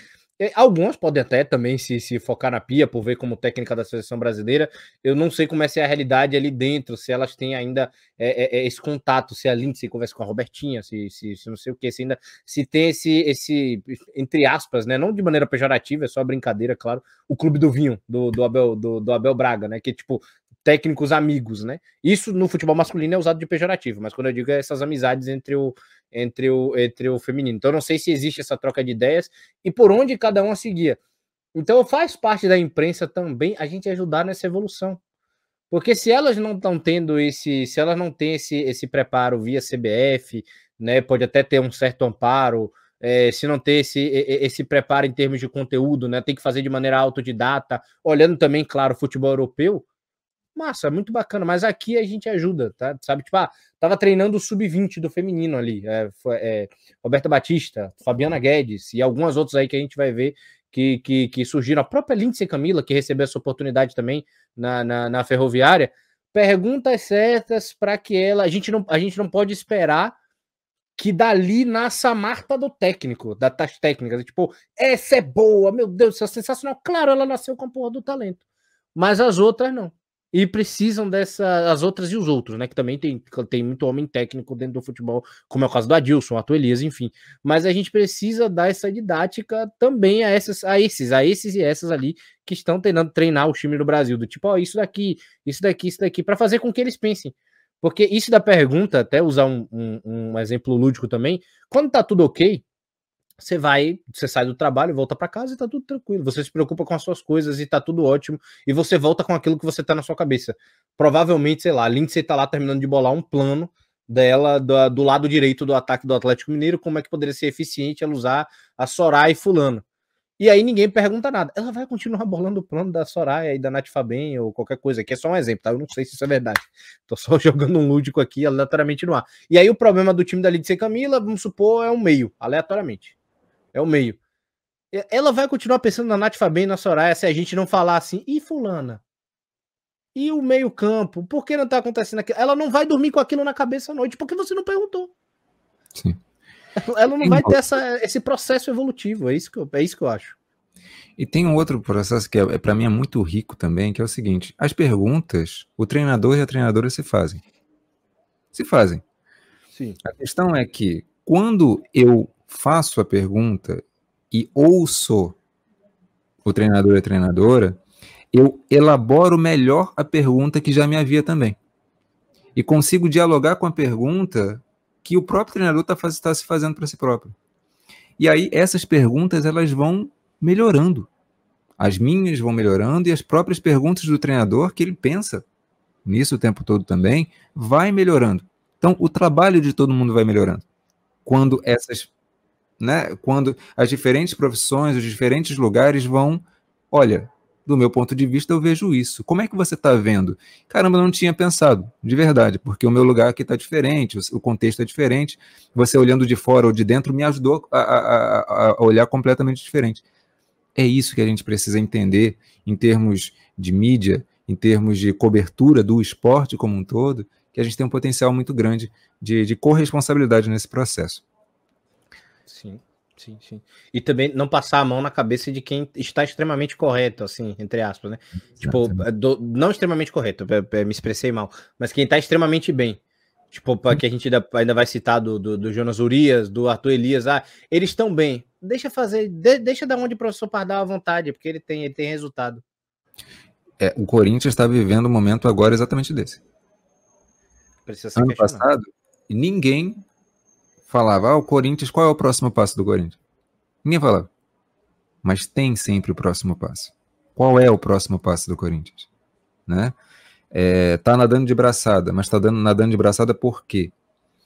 é, alguns podem até também se, se focar na Pia, por ver como técnica da seleção brasileira. Eu não sei como é a realidade ali dentro, se elas têm ainda é, é, é, esse contato, se a Lindsay conversa com a Robertinha, se, se, se, não sei o que, se ainda se tem esse, esse, entre aspas, né? Não de maneira pejorativa, é só brincadeira, claro, o clube do vinho do, do, Abel, do, do Abel Braga, né? Que tipo, técnicos amigos, né? Isso no futebol masculino é usado de pejorativo, mas quando eu digo é essas amizades entre o, entre o, entre o feminino. Então, não sei se existe essa troca de ideias e por onde cada um a seguia. Então, faz parte da imprensa também a gente ajudar nessa evolução. Porque se elas não estão tendo esse, se elas não têm esse, esse preparo via CBF, né, pode até ter um certo amparo, é, se não ter esse, esse preparo em termos de conteúdo, né, tem que fazer de maneira autodidata, olhando também, claro, o futebol europeu, massa, muito bacana, mas aqui a gente ajuda, tá? Sabe, tipo, ah, tava treinando o sub-20 do feminino ali, é, é, Roberta Batista, Fabiana Guedes e algumas outras aí que a gente vai ver que, que, que surgiram, a própria Lindsay Camila, que recebeu essa oportunidade também na, na, na ferroviária, perguntas certas para que ela, a gente, não, a gente não pode esperar que dali nasça a Marta do técnico, das técnicas, tipo, essa é boa, meu Deus, isso é sensacional, claro, ela nasceu com a porra do talento, mas as outras não e precisam dessa as outras e os outros, né? Que também tem, tem muito homem técnico dentro do futebol, como é o caso do Adilson, Ato Elias, enfim. Mas a gente precisa dar essa didática também a essas, a esses, a esses e essas ali que estão tentando treinar o time do Brasil, do tipo, ó, oh, isso daqui, isso daqui, isso daqui, para fazer com que eles pensem. Porque isso da pergunta, até usar um, um, um exemplo lúdico também, quando tá tudo ok, você vai, você sai do trabalho, volta para casa e tá tudo tranquilo. Você se preocupa com as suas coisas e tá tudo ótimo. E você volta com aquilo que você tá na sua cabeça. Provavelmente, sei lá, a Lindsay tá lá terminando de bolar um plano dela do, do, lado direito do ataque do Atlético Mineiro, como é que poderia ser eficiente ela usar a Soraya e Fulano. E aí ninguém pergunta nada. Ela vai continuar bolando o plano da Soraya e da Nath Fabem ou qualquer coisa. Aqui é só um exemplo, tá? Eu não sei se isso é verdade. Tô só (laughs) jogando um lúdico aqui aleatoriamente no ar. E aí o problema do time da Lindsay Camila, vamos supor, é um meio, aleatoriamente é o meio. Ela vai continuar pensando na Nath Fabem e na Soraya se a gente não falar assim, e fulana? E o meio campo? Por que não tá acontecendo aquilo? Ela não vai dormir com aquilo na cabeça à noite, porque você não perguntou. Sim. (laughs) Ela não vai ter essa, esse processo evolutivo, é isso, que eu, é isso que eu acho. E tem um outro processo que é, é para mim é muito rico também, que é o seguinte: as perguntas, o treinador e a treinadora se fazem. Se fazem. Sim. A questão é que quando eu faço a pergunta e ouço o treinador e a treinadora, eu elaboro melhor a pergunta que já me havia também. E consigo dialogar com a pergunta que o próprio treinador está tá se fazendo para si próprio. E aí essas perguntas elas vão melhorando. As minhas vão melhorando e as próprias perguntas do treinador, que ele pensa nisso o tempo todo também, vai melhorando. Então o trabalho de todo mundo vai melhorando. Quando essas né? Quando as diferentes profissões, os diferentes lugares vão, olha, do meu ponto de vista eu vejo isso. Como é que você está vendo? Caramba, eu não tinha pensado, de verdade, porque o meu lugar aqui está diferente, o contexto é diferente. Você olhando de fora ou de dentro me ajudou a, a, a olhar completamente diferente. É isso que a gente precisa entender em termos de mídia, em termos de cobertura do esporte como um todo, que a gente tem um potencial muito grande de, de corresponsabilidade nesse processo. Sim, sim, sim. E também não passar a mão na cabeça de quem está extremamente correto, assim, entre aspas, né? Tipo, Exatamente. Tipo, do, não extremamente correto, me expressei mal, mas quem está extremamente bem. Tipo, que a gente ainda, ainda vai citar do, do, do, Jonas Urias, do Arthur Elias, ah, eles estão bem. deixa fazer, de, deixa dar onde o professor Pardal à vontade, porque ele tem, ele tem resultado. É, o Corinthians está vivendo um momento agora exatamente desse. ano passado, ninguém falava, ah, o Corinthians, qual é o próximo passo do Corinthians? Ninguém falava. Mas tem sempre o próximo passo. Qual é o próximo passo do Corinthians? Né? É, tá nadando de braçada, mas está nadando de braçada por quê?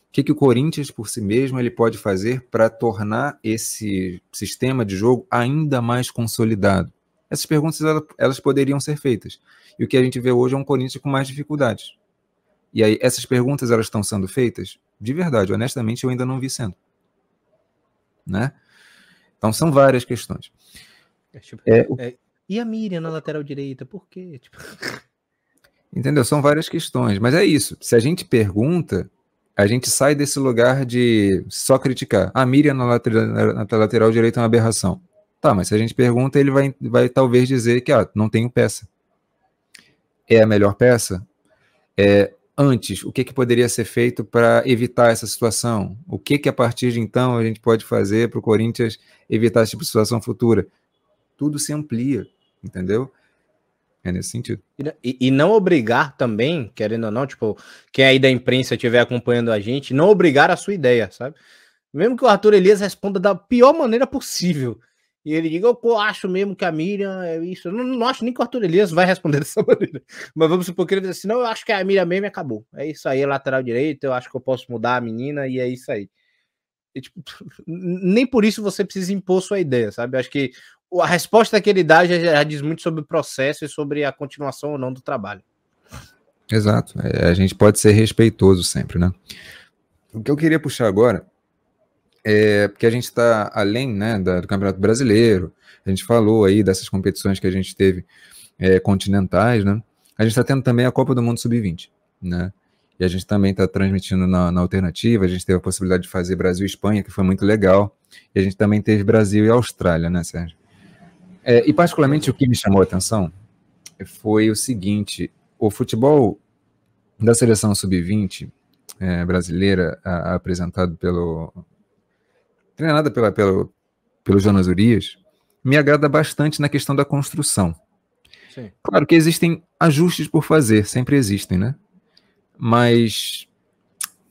O que, que o Corinthians, por si mesmo, ele pode fazer para tornar esse sistema de jogo ainda mais consolidado? Essas perguntas elas poderiam ser feitas. E o que a gente vê hoje é um Corinthians com mais dificuldades. E aí, essas perguntas elas estão sendo feitas? De verdade, honestamente, eu ainda não vi sendo. Né? Então, são várias questões. É, tipo, é, é, e a Miriam na lateral direita? Por quê? Tipo... (laughs) Entendeu? São várias questões. Mas é isso. Se a gente pergunta, a gente sai desse lugar de só criticar. A Miriam na lateral, na lateral direita é uma aberração. Tá, mas se a gente pergunta, ele vai, vai talvez dizer que ah, não tenho peça. É a melhor peça? É, antes, o que, que poderia ser feito para evitar essa situação? O que, que a partir de então a gente pode fazer para o Corinthians evitar essa tipo situação futura? Tudo se amplia, entendeu? É nesse sentido. E, e, não obrigar também, querendo ou não, tipo, quem aí da imprensa estiver acompanhando a gente, não obrigar a sua ideia, sabe? Mesmo que o Arthur Elias responda da pior maneira possível. E ele diga, eu acho mesmo que a Miriam é isso. Eu não, não acho nem que o Arthur Elias vai responder (laughs) dessa maneira. Mas vamos supor que ele diz assim: não, eu acho que a Miriam mesmo acabou. É isso aí, lateral direito, eu acho que eu posso mudar a menina e é isso aí. E, tipo, (laughs) nem por isso você precisa impor sua ideia, sabe? Eu acho que a resposta que ele dá já, já, diz muito sobre o processo e sobre a continuação ou não do trabalho. Exato. É, a gente pode ser respeitoso sempre, né? O que eu queria puxar agora é porque a gente está além né, da, do Campeonato Brasileiro, a gente falou aí dessas competições que a gente teve é, continentais, né? A gente está tendo também a Copa do Mundo Sub-20, né? E a gente também está transmitindo na, na, alternativa. A gente teve a possibilidade de fazer Brasil e Espanha, que foi muito legal. E a gente também teve Brasil e Austrália, né, Sérgio? É, e particularmente o que me chamou a atenção foi o seguinte: o futebol da seleção sub-20 é, brasileira, a, apresentado pelo treinada pela, pelo, pelo Jonas Urias, me agrada bastante na questão da construção. Sim. Claro que existem ajustes por fazer, sempre existem, né? Mas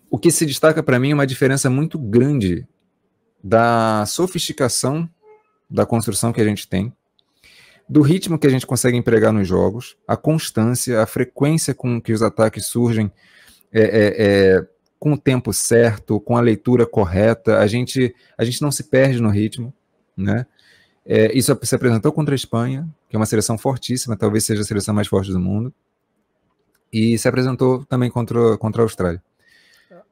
o que se destaca para mim é uma diferença muito grande da sofisticação da construção que a gente tem do ritmo que a gente consegue empregar nos jogos, a constância, a frequência com que os ataques surgem é, é, é, com o tempo certo, com a leitura correta, a gente, a gente não se perde no ritmo, né? É, isso se apresentou contra a Espanha, que é uma seleção fortíssima, talvez seja a seleção mais forte do mundo, e se apresentou também contra, contra a Austrália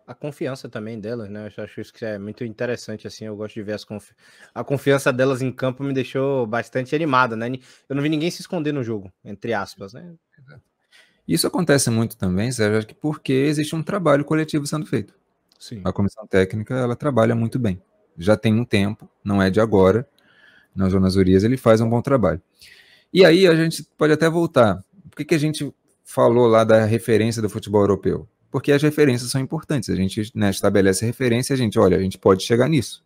a confiança também delas, né? Eu acho isso que é muito interessante, assim. Eu gosto de ver as confi... a confiança delas em campo me deixou bastante animada, né? Eu não vi ninguém se esconder no jogo, entre aspas, né? Isso acontece muito também, Sérgio, porque existe um trabalho coletivo sendo feito. Sim. A comissão técnica ela trabalha muito bem. Já tem um tempo, não é de agora. Nas Jonas Urias ele faz um bom trabalho. E aí a gente pode até voltar. Por que, que a gente falou lá da referência do futebol europeu? porque as referências são importantes. A gente né, estabelece referência e a gente, olha, a gente pode chegar nisso.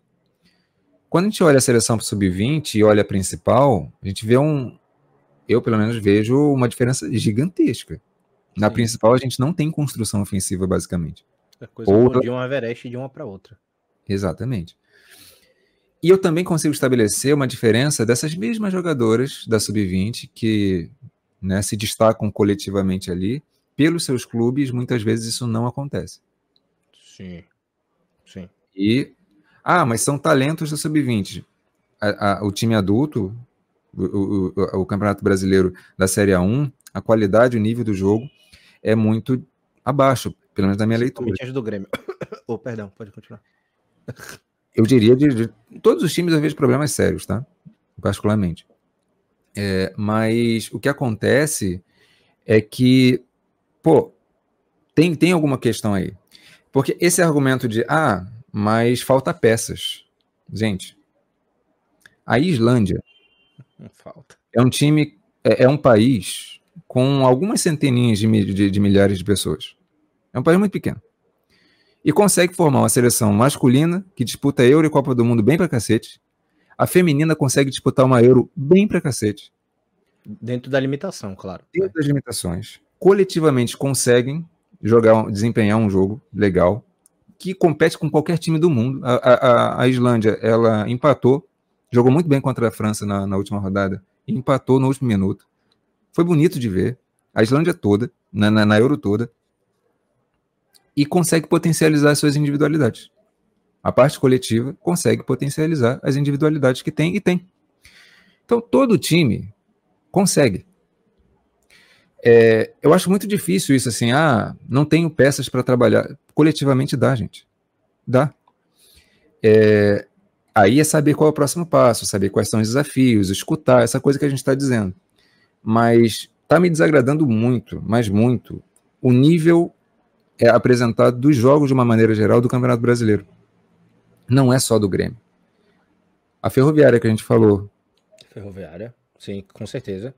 Quando a gente olha a seleção para sub-20 e olha a principal, a gente vê um. Eu, pelo menos, vejo uma diferença gigantesca. Na Sim. principal, a gente não tem construção ofensiva, basicamente. É coisa Ou... de um Everest de uma para outra. Exatamente. E eu também consigo estabelecer uma diferença dessas mesmas jogadoras da sub-20 que né, se destacam coletivamente ali pelos seus clubes, muitas vezes isso não acontece. Sim. Sim. E. Ah, mas são talentos do sub-20. O time adulto, o, o, o, Campeonato Brasileiro da Série A1, a qualidade, o nível do jogo é muito abaixo, pelo menos da minha leitura. do Grêmio. (coughs) oh, perdão, pode continuar. Eu diria de, de, todos os times eu vejo problemas sérios, tá? Particularmente. É, mas o que acontece é que pô, tem, tem alguma questão aí. Porque esse argumento de, ah, mas falta peças. Gente, a Islândia falta. é um time, é, é, um país com algumas centeninhas de, de, de milhares de pessoas. É um país muito pequeno. E consegue formar uma seleção masculina que disputa Euro e Copa do Mundo bem pra cacete, A feminina consegue disputar uma Euro bem pra cacete. Dentro da limitação, claro. Dentro das limitações. Coletivamente conseguem jogar, desempenhar um jogo legal, que compete com qualquer time do mundo. A, a, a Islândia, ela empatou, jogou muito bem contra a França na, na última rodada, empatou no último minuto. Foi bonito de ver. A Islândia toda, na, na, na Euro toda, e consegue potencializar suas individualidades. A parte coletiva consegue potencializar as individualidades que tem e tem. Então, todo time consegue. É, eu acho muito difícil isso assim, ah, não tenho peças para trabalhar. Coletivamente dá, gente. Dá. É, aí é saber qual é o próximo passo, saber quais são os desafios, escutar, essa coisa que a gente está dizendo. Mas está me desagradando muito, mas muito, o nível é apresentado dos jogos de uma maneira geral do Campeonato Brasileiro. Não é só do Grêmio. A Ferroviária que a gente falou. Ferroviária, sim, com certeza.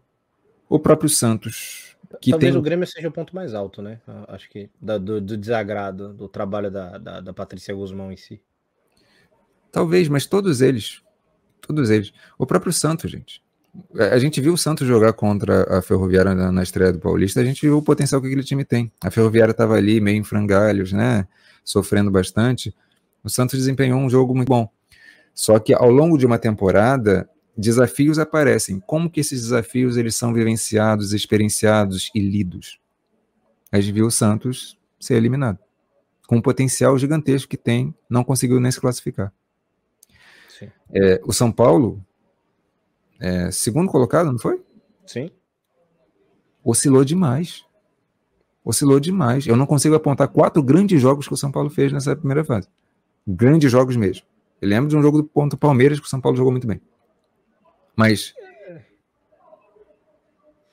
O próprio Santos. Que Talvez tem... o Grêmio seja o ponto mais alto, né? Acho que do, do, desagrado do trabalho da, da, da Patrícia Guzmão em si. Talvez, mas todos eles. Todos eles. O próprio Santos, gente. É, a gente viu o Santos jogar contra a Ferroviária na, na, estreia do Paulista, a gente viu o potencial que aquele time tem. A Ferroviária estava ali meio em frangalhos, né? Sofrendo bastante. O Santos desempenhou um jogo muito bom. Só que ao longo de uma temporada, desafios aparecem. Como que esses desafios eles são vivenciados, experienciados e lidos? A gente viu o Santos ser eliminado. Com o potencial gigantesco que tem, não conseguiu nem se classificar. É, o São Paulo é, segundo colocado, não foi? Sim. Oscilou demais. Oscilou demais. Eu não consigo apontar quatro grandes jogos que o São Paulo fez nessa primeira fase. Grandes jogos mesmo. Eu lembro de um jogo do ponto Palmeiras que o São Paulo jogou muito bem. Mas.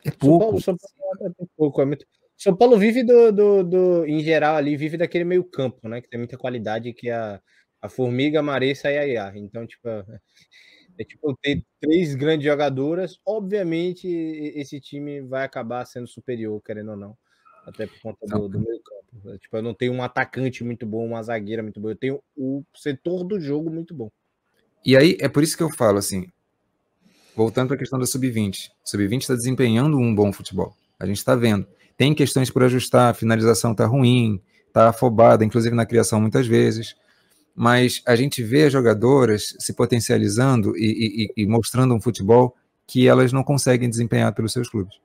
É pouco. São Paulo, São Paulo é pouco. É muito... São Paulo vive do, do, do, em geral ali, vive daquele meio campo, né? Que tem muita qualidade, que a, a Formiga, a Maressa e a Iá. Então, tipo, é tipo ter três grandes jogadoras. Obviamente, esse time vai acabar sendo superior, querendo ou não. Até por conta do, do meio campo. É, tipo, eu não tenho um atacante muito bom, uma zagueira muito boa. Eu tenho o setor do jogo muito bom. E aí, é por isso que eu falo assim. Voltando para a questão da sub-20. Sub-20 está desempenhando um bom futebol. A gente está vendo. Tem questões por ajustar, a finalização está ruim, está afobada, inclusive na criação muitas vezes mas a gente vê as jogadoras se potencializando e, e, e, mostrando um futebol que elas não conseguem desempenhar pelos seus clubes.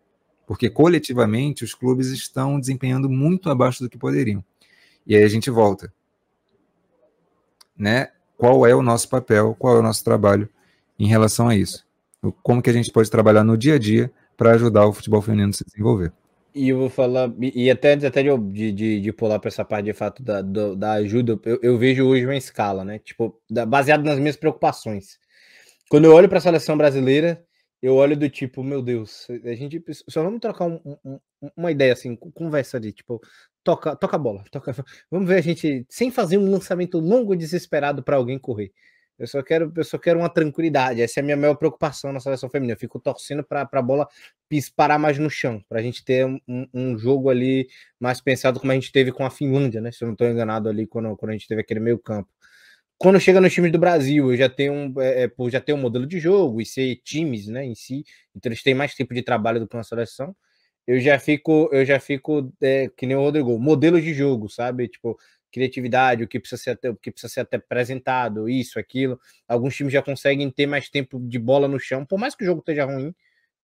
Porque coletivamente os clubes estão desempenhando muito abaixo do que poderiam. E aí a gente volta. Né? Qual é o nosso papel, qual é o nosso trabalho em relação a isso? Como que a gente pode trabalhar no dia a dia para ajudar o futebol feminino a se desenvolver? E eu vou falar, e até antes até de, de, de pular para essa parte de fato da, do, da ajuda, eu, eu, vejo hoje uma escala, né? Tipo, da, baseado nas minhas preocupações. Quando eu olho para a seleção brasileira, eu olho do tipo, meu Deus, a gente só vamos trocar um, um, uma ideia assim, conversa ali, tipo, toca, toca a bola, toca, vamos ver a gente sem fazer um lançamento longo e desesperado para alguém correr. Eu só quero, eu só quero uma tranquilidade. Essa é a minha maior preocupação na seleção feminina. Eu fico torcendo para a bola parar mais no chão, para a gente ter um, um, jogo ali mais pensado como a gente teve com a Finlândia, né? Se eu não estou enganado ali quando, quando a gente teve aquele meio campo. Quando chega nos times do Brasil, eu já tenho um, é, é já tenho um modelo de jogo e ser times, né, em si. Então eles têm mais tempo de trabalho do que uma seleção. Eu já fico, eu já fico é, que nem o Rodrigo, modelo de jogo, sabe? Tipo, criatividade, o que precisa ser, o que precisa ser até apresentado, isso, aquilo. Alguns times já conseguem ter mais tempo de bola no chão, por mais que o jogo esteja ruim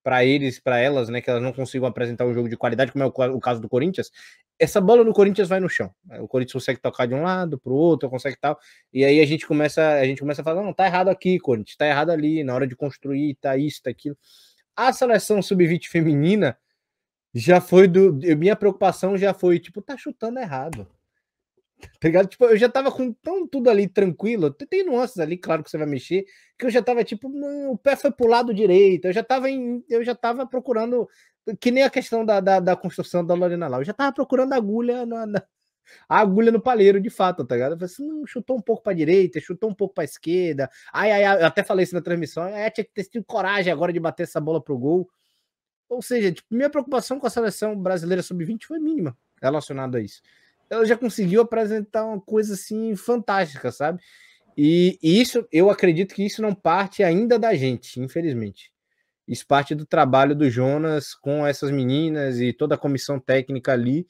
para eles, para elas, né, que elas não consigam apresentar um jogo de qualidade, como é o, caso do Corinthians. Essa bola no Corinthians vai no chão. O Corinthians consegue tocar de um lado para o outro, consegue tal. E aí a gente começa, a gente começa a falar, não, tá errado aqui, Corinthians, tá errado ali, na hora de construir, tá isso, tá aquilo. A seleção sub-20 feminina já foi do. Minha preocupação já foi, tipo, tá chutando errado. (laughs) Tá Tipo, eu já tava com tão tudo ali tranquilo. Tem nuances ali, claro que você vai mexer, que eu já tava tipo, o pé foi pro lado direito. Eu já tava em, eu já tava procurando, que nem a questão da, da, da construção da Lorena lá. Eu já tava procurando agulha na, na a agulha no palheiro, de fato, tá ligado? Eu falei assim, chutou um pouco para direita, chutou um pouco para esquerda. Ai, ai, ai, eu até falei isso na transmissão. Ai, tinha que ter tido coragem agora de bater essa bola pro gol. Ou seja, tipo, minha preocupação com a seleção brasileira sub-20 foi mínima relacionada a isso ela já conseguiu apresentar uma coisa assim fantástica, sabe? E, e isso, eu acredito que isso não parte ainda da gente, infelizmente. Isso parte do trabalho do Jonas com essas meninas e toda a comissão técnica ali.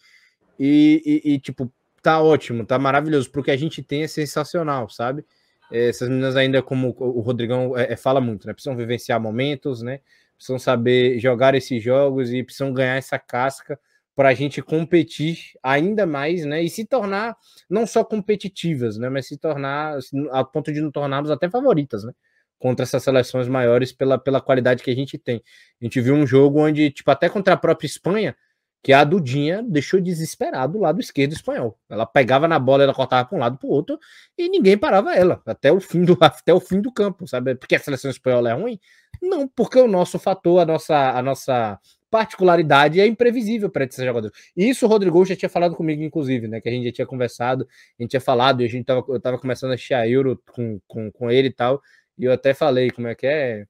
E, e, e tipo, tá ótimo, tá maravilhoso. Porque a gente tem é sensacional, sabe? É, essas meninas ainda, como o Rodrigão é, é, fala muito, né? Precisam vivenciar momentos, né? Precisam saber jogar esses jogos e precisam ganhar essa casca para a gente competir ainda mais, né? E se tornar não só competitivas, né? Mas se tornar a ponto de nos tornarmos até favoritas, né? Contra essas seleções maiores pela, pela qualidade que a gente tem. A gente viu um jogo onde, tipo, até contra a própria Espanha, que a Dudinha deixou desesperado do lado esquerdo espanhol. Ela pegava na bola, ela cortava para um lado para o outro e ninguém parava ela até o fim do (laughs) até o fim do campo, sabe? Porque a seleção espanhola é ruim? Não, porque o nosso fator, a nossa a nossa particularidade é imprevisível para esses jogadores. Isso o Rodrigo já tinha falado comigo, inclusive, né? Que a gente já tinha conversado, a gente tinha falado, e a gente tava, eu tava começando a assistir Euro com, com, com ele e tal, e eu até falei como é que é.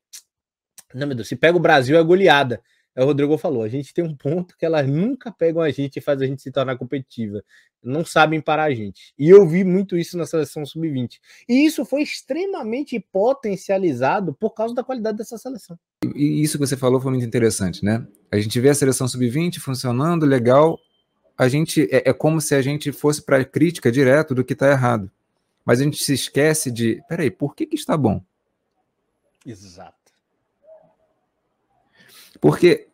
Não, meu Deus, se pega o Brasil é goleada. É o Rodrigo falou, a gente tem um ponto que elas nunca pegam a gente e faz a gente se tornar competitiva. Não sabem parar a gente. E eu vi muito isso na seleção sub-20. E isso foi extremamente potencializado por causa da qualidade dessa seleção. E isso que você falou foi muito interessante, né? A gente vê a seleção sub-20 funcionando legal. A gente é, é como se a gente fosse para a crítica direto do que está errado. Mas a gente se esquece de, peraí, por que, que está bom? Exato. Porque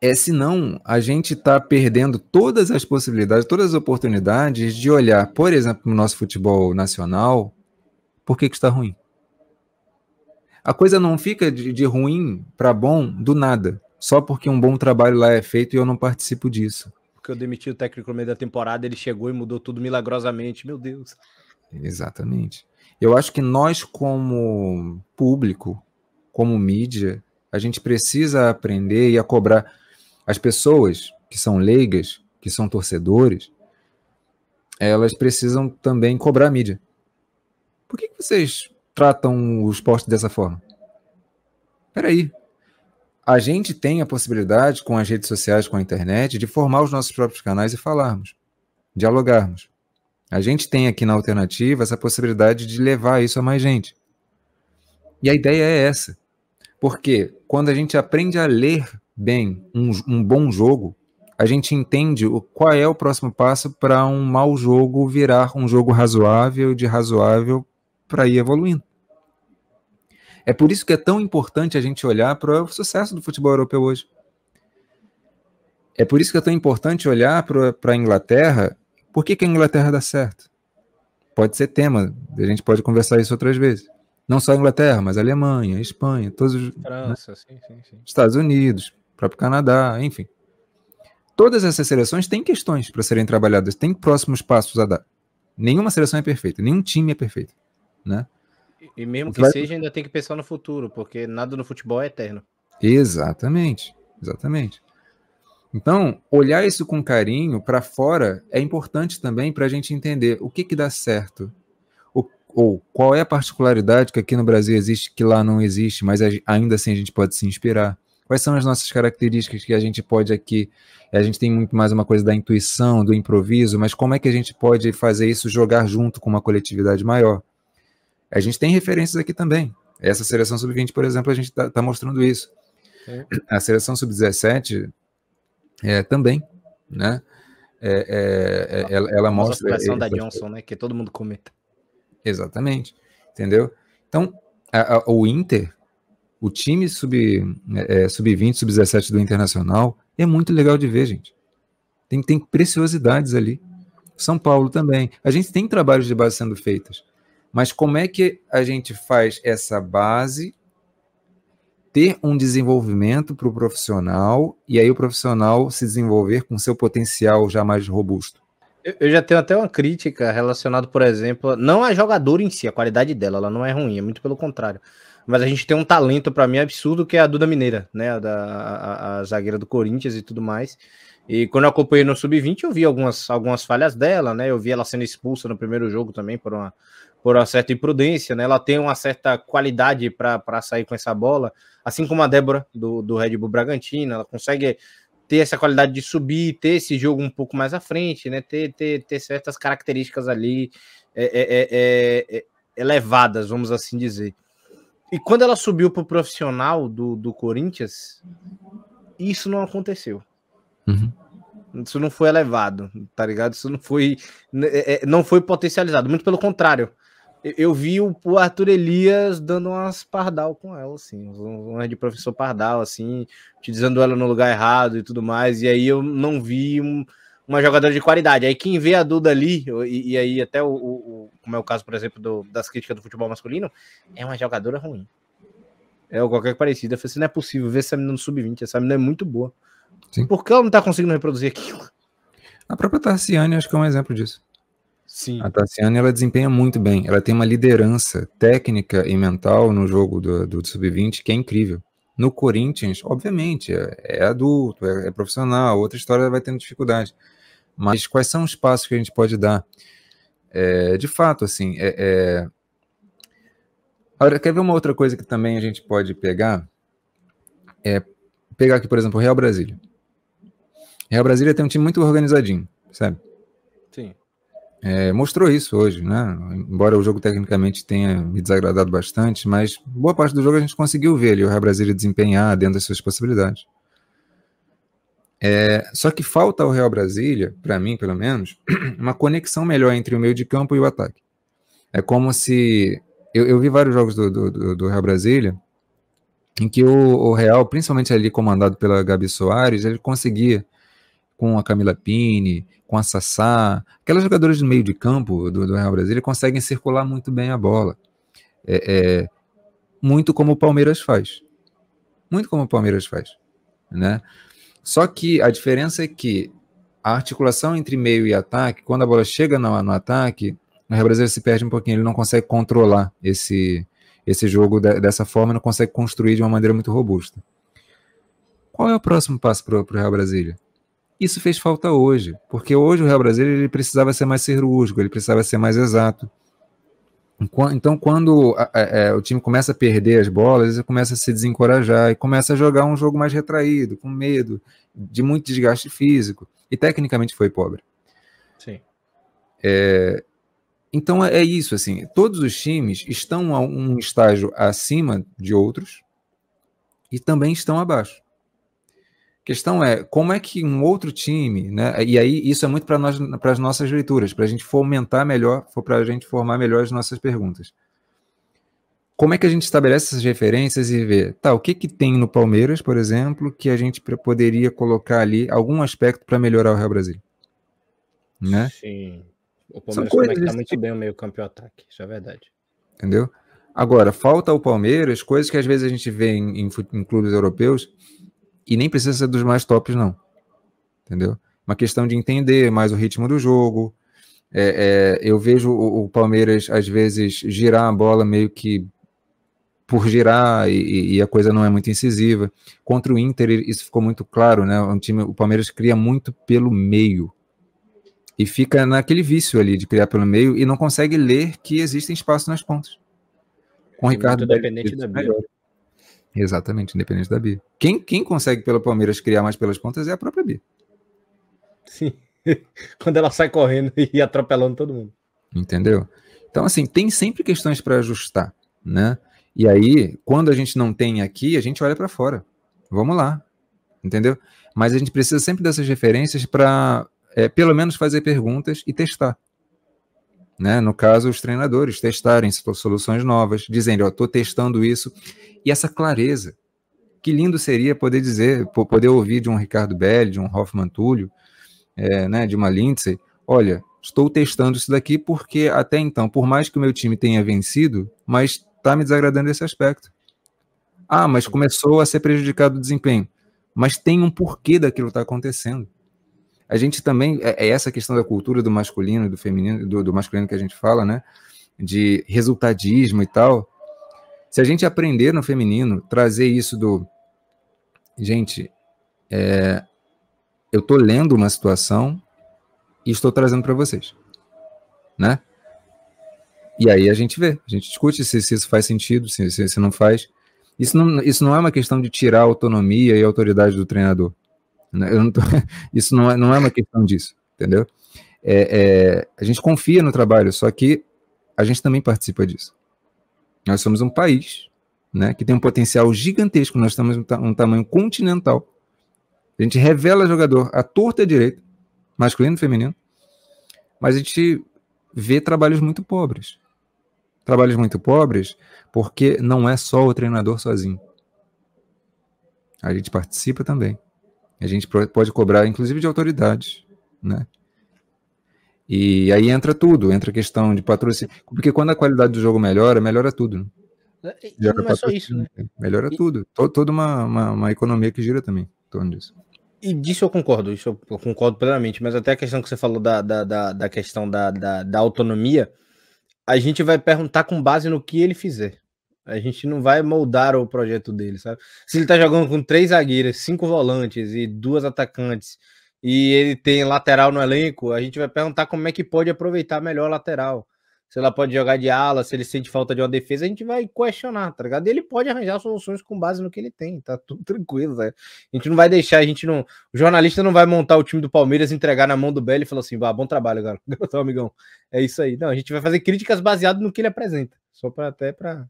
é senão a gente está perdendo todas as possibilidades, todas as oportunidades de olhar, por exemplo, no nosso futebol nacional, por que, que está ruim. A coisa não fica de, de ruim para bom do nada, só porque um bom trabalho lá é feito e eu não participo disso. Porque eu demiti o técnico no meio da temporada, ele chegou e mudou tudo milagrosamente, meu Deus. Exatamente. Eu acho que nós, como público, como mídia, a gente precisa aprender e a cobrar as pessoas que são leigas, que são torcedores, elas precisam também cobrar a mídia. Por que, vocês tratam o esporte dessa forma? Peraí. A gente tem a possibilidade, com as redes sociais, com a internet, de formar os nossos próprios canais e falarmos, dialogarmos. A gente tem aqui na alternativa essa possibilidade de levar isso a mais gente. E a ideia é essa. Porque quando a gente aprende a ler bem um, um bom jogo, a gente entende o, qual é o próximo passo para um mau jogo virar um jogo razoável, de razoável para ir evoluindo. É por isso que é tão importante a gente olhar para o sucesso do futebol europeu hoje. É por isso que é tão importante olhar para a Inglaterra. Por que, que a Inglaterra dá certo? Pode ser tema, a gente pode conversar isso outras vezes. Não só a Inglaterra, mas a Alemanha, a Espanha, todos os. França, né? sim, sim, sim. Estados Unidos, próprio Canadá, enfim. Todas essas seleções têm questões para serem trabalhadas, têm próximos passos a dar. Nenhuma seleção é perfeita, nenhum time é perfeito, né? E mesmo que vai... seja, ainda tem que pensar no futuro, porque nada no futebol é eterno. Exatamente, exatamente. Então, olhar isso com carinho para fora é importante também para a gente entender o que, que dá certo, ou qual é a particularidade que aqui no Brasil existe que lá não existe, mas ainda assim a gente pode se inspirar? Quais são as nossas características que a gente pode aqui? A gente tem muito mais uma coisa da intuição, do improviso, mas como é que a gente pode fazer isso jogar junto com uma coletividade maior? A gente tem referências aqui também. Essa seleção sub-20, por exemplo, a gente está tá mostrando isso. É. A seleção sub-17 é, também, né? É, é, é ela, ela mostra. A seleção da Johnson, né? Que todo mundo comenta. Exatamente. Entendeu? Então, a, a, o Inter, o time sub-20, é, sub sub-17 do Internacional, é muito legal de ver, gente. Tem, tem preciosidades ali. São Paulo também. A gente tem trabalhos de base sendo feitos. Mas como é que a gente faz essa base ter um desenvolvimento para o profissional e aí o profissional se desenvolver com seu potencial já mais robusto? Eu já tenho até uma crítica relacionada, por exemplo, não a jogadora em si, a qualidade dela, ela não é ruim, é muito pelo contrário. Mas a gente tem um talento para mim absurdo que é a Duda Mineira, né, a, a, a zagueira do Corinthians e tudo mais. E quando eu acompanhei no sub-20, eu vi algumas, algumas falhas dela, né? Eu vi ela sendo expulsa no primeiro jogo também por uma, por uma certa imprudência, né? Ela tem uma certa qualidade para sair com essa bola, assim como a Débora do, do Red Bull Bragantino, ela consegue ter essa qualidade de subir, ter esse jogo um pouco mais à frente, né? Ter, ter, ter certas características ali é, é, é, é elevadas, vamos assim dizer. E quando ela subiu para o profissional do, do Corinthians, isso não aconteceu. Uhum. Isso não foi elevado, tá ligado? Isso não foi, não foi potencializado, muito pelo contrário eu vi o, Arthur Elias dando umas pardal com ela, assim, uma de professor pardal, assim, utilizando ela no lugar errado e tudo mais, e aí eu não vi um, uma jogadora de qualidade. Aí quem vê a Duda ali, e, e aí até o, o, como é o caso, por exemplo, do, das críticas do futebol masculino, é uma jogadora ruim. É qualquer parecida. Eu falei assim, não é possível ver essa menina no sub-20, essa menina é muito boa. Sim. Por que ela não tá conseguindo reproduzir aquilo? A própria Tarciane acho que é um exemplo disso. Sim. A Tassiane ela desempenha muito bem. Ela tem uma liderança técnica e mental no jogo do, do Sub-20 que é incrível. No Corinthians, obviamente, é, é adulto, é, é, profissional, outra história vai tendo dificuldade. Mas quais são os passos que a gente pode dar? É, de fato, assim, é, é... Agora, quer ver uma outra coisa que também a gente pode pegar? É pegar aqui, por exemplo, o Real Brasília. Real Brasília tem um time muito organizadinho, sabe? É, mostrou isso hoje, né? Embora o jogo tecnicamente tenha me desagradado bastante, mas boa parte do jogo a gente conseguiu ver ali o Real Brasília desempenhar dentro das suas possibilidades. É, só que falta ao Real Brasília, para mim pelo menos, (clears throat) uma conexão melhor entre o meio de campo e o ataque. É como se. Eu, eu vi vários jogos do, do, do, Real Brasília em que o, o Real, principalmente ali comandado pela Gabi Soares, ele conseguia com a Camila Pini, com a Sassá, aquelas jogadoras do meio de campo do, do Real Brasília conseguem circular muito bem a bola. É, é, muito como o Palmeiras faz. Muito como o Palmeiras faz. Né? Só que a diferença é que a articulação entre meio e ataque, quando a bola chega no, no ataque, o Real Brasília se perde um pouquinho, ele não consegue controlar esse, esse jogo de, dessa forma, não consegue construir de uma maneira muito robusta. Qual é o próximo passo para o Real Brasília? Isso fez falta hoje, porque hoje o Real Brasileiro ele precisava ser mais cirúrgico, ele precisava ser mais exato. Então, quando é, o time começa a perder as bolas, ele começa a se desencorajar e começa a jogar um jogo mais retraído, com medo, de muito desgaste físico. E tecnicamente foi pobre. Sim. É, então é isso, assim, todos os times estão a um estágio acima de outros e também estão abaixo. Questão é como é que um outro time, né? E aí isso é muito para nós, para as nossas leituras, para a gente fomentar melhor, para a gente formar melhor as nossas perguntas. Como é que a gente estabelece essas referências e vê, tá, o que que tem no Palmeiras, por exemplo, que a gente poderia colocar ali algum aspecto para melhorar o Real Brasil, né? Sim. O Palmeiras conecta muito bem o meio campo e o ataque, isso é verdade. Entendeu? Agora, falta ao Palmeiras coisas que às vezes a gente vê em, em, em clubes europeus e nem precisa ser dos mais tops, não. Entendeu? Uma questão de entender mais o ritmo do jogo. É, é, eu vejo o, o, Palmeiras, às vezes, girar a bola meio que por girar e, e, a coisa não é muito incisiva. Contra o Inter, isso ficou muito claro, né? Um time, o Palmeiras cria muito pelo meio. E fica naquele vício ali de criar pelo meio e não consegue ler que existem espaços nas pontas. Com o Ricardo. Independente da Exatamente, independente da Bia. Quem, quem consegue pelo Palmeiras criar mais pelas pontas é a própria Bia. Sim. (laughs) Quando ela sai correndo (laughs) e atropelando todo mundo. Entendeu? Então, assim, tem sempre questões para ajustar, né? E aí, quando a gente não tem aqui, a gente olha para fora. Vamos lá, entendeu? Mas a gente precisa sempre dessas referências para, é, pelo menos, fazer perguntas e testar. Né? No caso, os treinadores testarem soluções novas, dizendo, ó, estou testando isso e essa clareza. Que lindo seria poder dizer, poder ouvir de um Ricardo Belli, de um Hoffman Túlio, é, né, de uma Lindsay, olha, estou testando isso daqui porque até então, por mais que o meu time tenha vencido, mas está me desagradando esse aspecto. Ah, mas começou a ser prejudicado o desempenho. Mas tem um porquê daquilo estar tá acontecendo. A gente também, é, é, essa questão da cultura do masculino, do feminino, do, do masculino que a gente fala, né? De resultadismo e tal. Se a gente aprender no feminino, trazer isso do. Gente, é, eu estou lendo uma situação e estou trazendo para vocês. Né? E aí a gente vê, a gente discute se, se isso faz sentido, se, se, se, não faz. Isso não, isso não é uma questão de tirar a autonomia e a autoridade do treinador. Né? Não tô, (laughs) isso não é, não é uma questão disso, entendeu? é, é, a gente confia no trabalho, só que a gente também participa disso. Nós somos um país né, que tem um potencial gigantesco, nós estamos um, um tamanho continental. A gente revela jogador à torta direita, masculino e feminino, mas a gente vê trabalhos muito pobres. Trabalhos muito pobres porque não é só o treinador sozinho. A gente participa também. A gente pode cobrar, inclusive, de autoridades, né? E aí entra tudo, entra a questão de patrocínio. Porque quando a qualidade do jogo melhora, melhora tudo. Né? Melhora não é só isso, né? Melhora e... tudo. Toda uma, uma, uma, economia que gira também em torno disso. E disso eu concordo, isso eu concordo plenamente, mas até a questão que você falou da, da, da, da questão da, da, da autonomia, a gente vai perguntar com base no que ele fizer. A gente não vai moldar o projeto dele, sabe? Se ele tá jogando com três zagueiras, cinco volantes e duas atacantes, e ele tem lateral no elenco, a gente vai perguntar como é que pode aproveitar melhor a lateral. Se ela pode jogar de ala, se ele sente falta de uma defesa, a gente vai questionar, tá ligado? Ele pode arranjar soluções com base no que ele tem, tá tudo (laughs) tranquilo, velho. A gente não vai deixar, a gente não. O jornalista não vai montar o time do Palmeiras, entregar na mão do Belo e falar assim: vá, bom trabalho, galera. (laughs) amigão. É isso aí. Não, a gente vai fazer críticas baseadas no que ele apresenta. Só para até para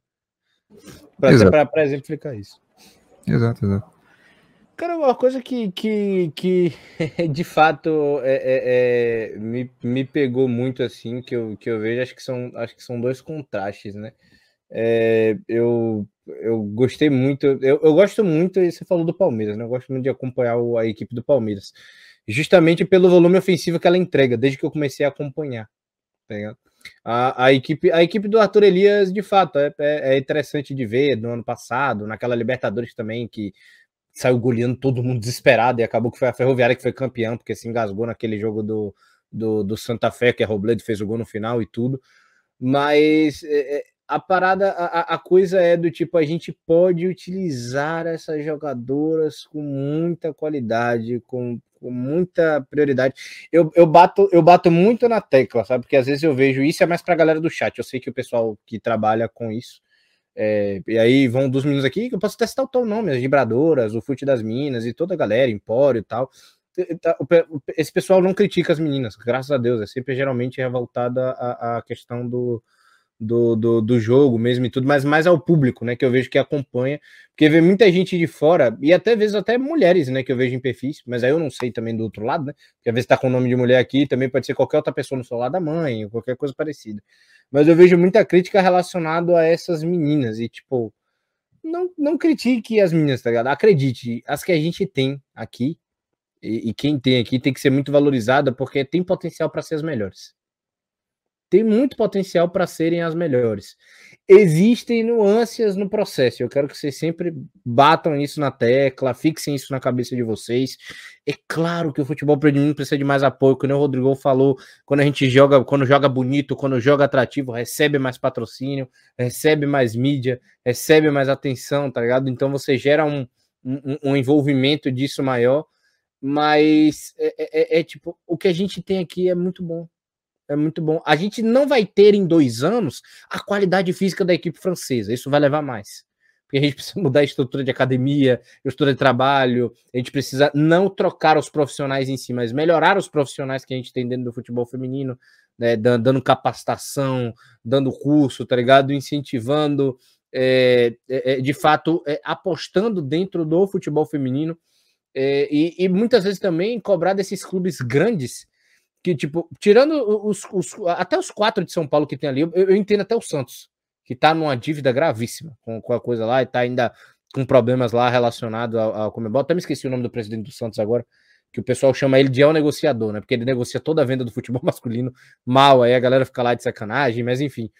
para exemplificar isso. Exato, exato. Cara, uma coisa que, que, que (laughs) de fato é, é, é, me, me pegou muito assim, que eu, que eu vejo, acho que são, acho que são dois contrastes, né? É, eu, eu gostei muito, eu, eu gosto muito, você falou do Palmeiras, né? Eu gosto muito de acompanhar o, a equipe do Palmeiras, justamente pelo volume ofensivo que ela entrega, desde que eu comecei a acompanhar. Tá ligado? A, a, equipe, a equipe do Arthur Elias, de fato, é, é, é, interessante de ver no ano passado, naquela Libertadores também, que saiu goleando todo mundo desesperado e acabou que foi a Ferroviária que foi campeão, porque se engasgou naquele jogo do, do, do Santa Fé, que a Robledo fez o gol no final e tudo. Mas é, é a parada, a, a coisa é do tipo, a gente pode utilizar essas jogadoras com muita qualidade, com com muita prioridade. Eu, eu, bato, eu bato muito na tecla, sabe? Porque às vezes eu vejo isso, é mais pra galera do chat. Eu sei que o pessoal que trabalha com isso. É, e aí vão dos meninos aqui, que eu posso testar o teu nome, as vibradoras, o Fute das Minas e toda a galera, Empório e tal. Tá, esse pessoal não critica as meninas, graças a Deus, é sempre geralmente revoltada a, a questão do, do, do, do, jogo mesmo e tudo, mas mais ao público, né? Que eu vejo que acompanha, porque vê muita gente de fora, e até vezes até mulheres, né? Que eu vejo em perfis, mas aí eu não sei também do outro lado, né? Porque às vezes tá com o nome de mulher aqui, também pode ser qualquer outra pessoa no celular da mãe, ou qualquer coisa parecida. Mas eu vejo muita crítica relacionada a essas meninas, e tipo, não, não critique as meninas, tá ligado? Acredite, as que a gente tem aqui, e, e quem tem aqui tem que ser muito valorizada, porque tem potencial para ser as melhores tem muito potencial para serem as melhores. Existem nuances no processo. Eu quero que vocês sempre batam isso na tecla, fixem isso na cabeça de vocês. É claro que o futebol feminino precisa de mais apoio, como o Rodrigo falou, quando a gente joga, quando joga bonito, quando joga atrativo, recebe mais patrocínio, recebe mais mídia, recebe mais atenção, tá ligado? Então você gera um, um, um envolvimento disso maior, mas é, é, é, é tipo, o que a gente tem aqui é muito bom é muito bom. A gente não vai ter em dois anos a qualidade física da equipe francesa. Isso vai levar mais. Porque a gente (laughs) precisa mudar a estrutura de academia, estrutura de trabalho. A gente precisa não trocar os profissionais em si, mas melhorar os profissionais que a gente tem dentro do futebol feminino, né, dando capacitação, dando curso, tá ligado? Incentivando, é, é, é, de fato, é, apostando dentro do futebol feminino. É, e, e muitas vezes também cobrar desses clubes grandes que, tipo, tirando os, os, até os quatro de São Paulo que tem ali, eu, eu entendo até o Santos, que tá numa dívida gravíssima com, com a coisa lá e tá ainda com problemas lá relacionados ao, ao Comebol. Até me esqueci o nome do presidente do Santos agora, que o pessoal chama ele de El Negociador, né? Porque ele negocia toda a venda do futebol (laughs) masculino mal, aí a galera fica lá de sacanagem, mas enfim.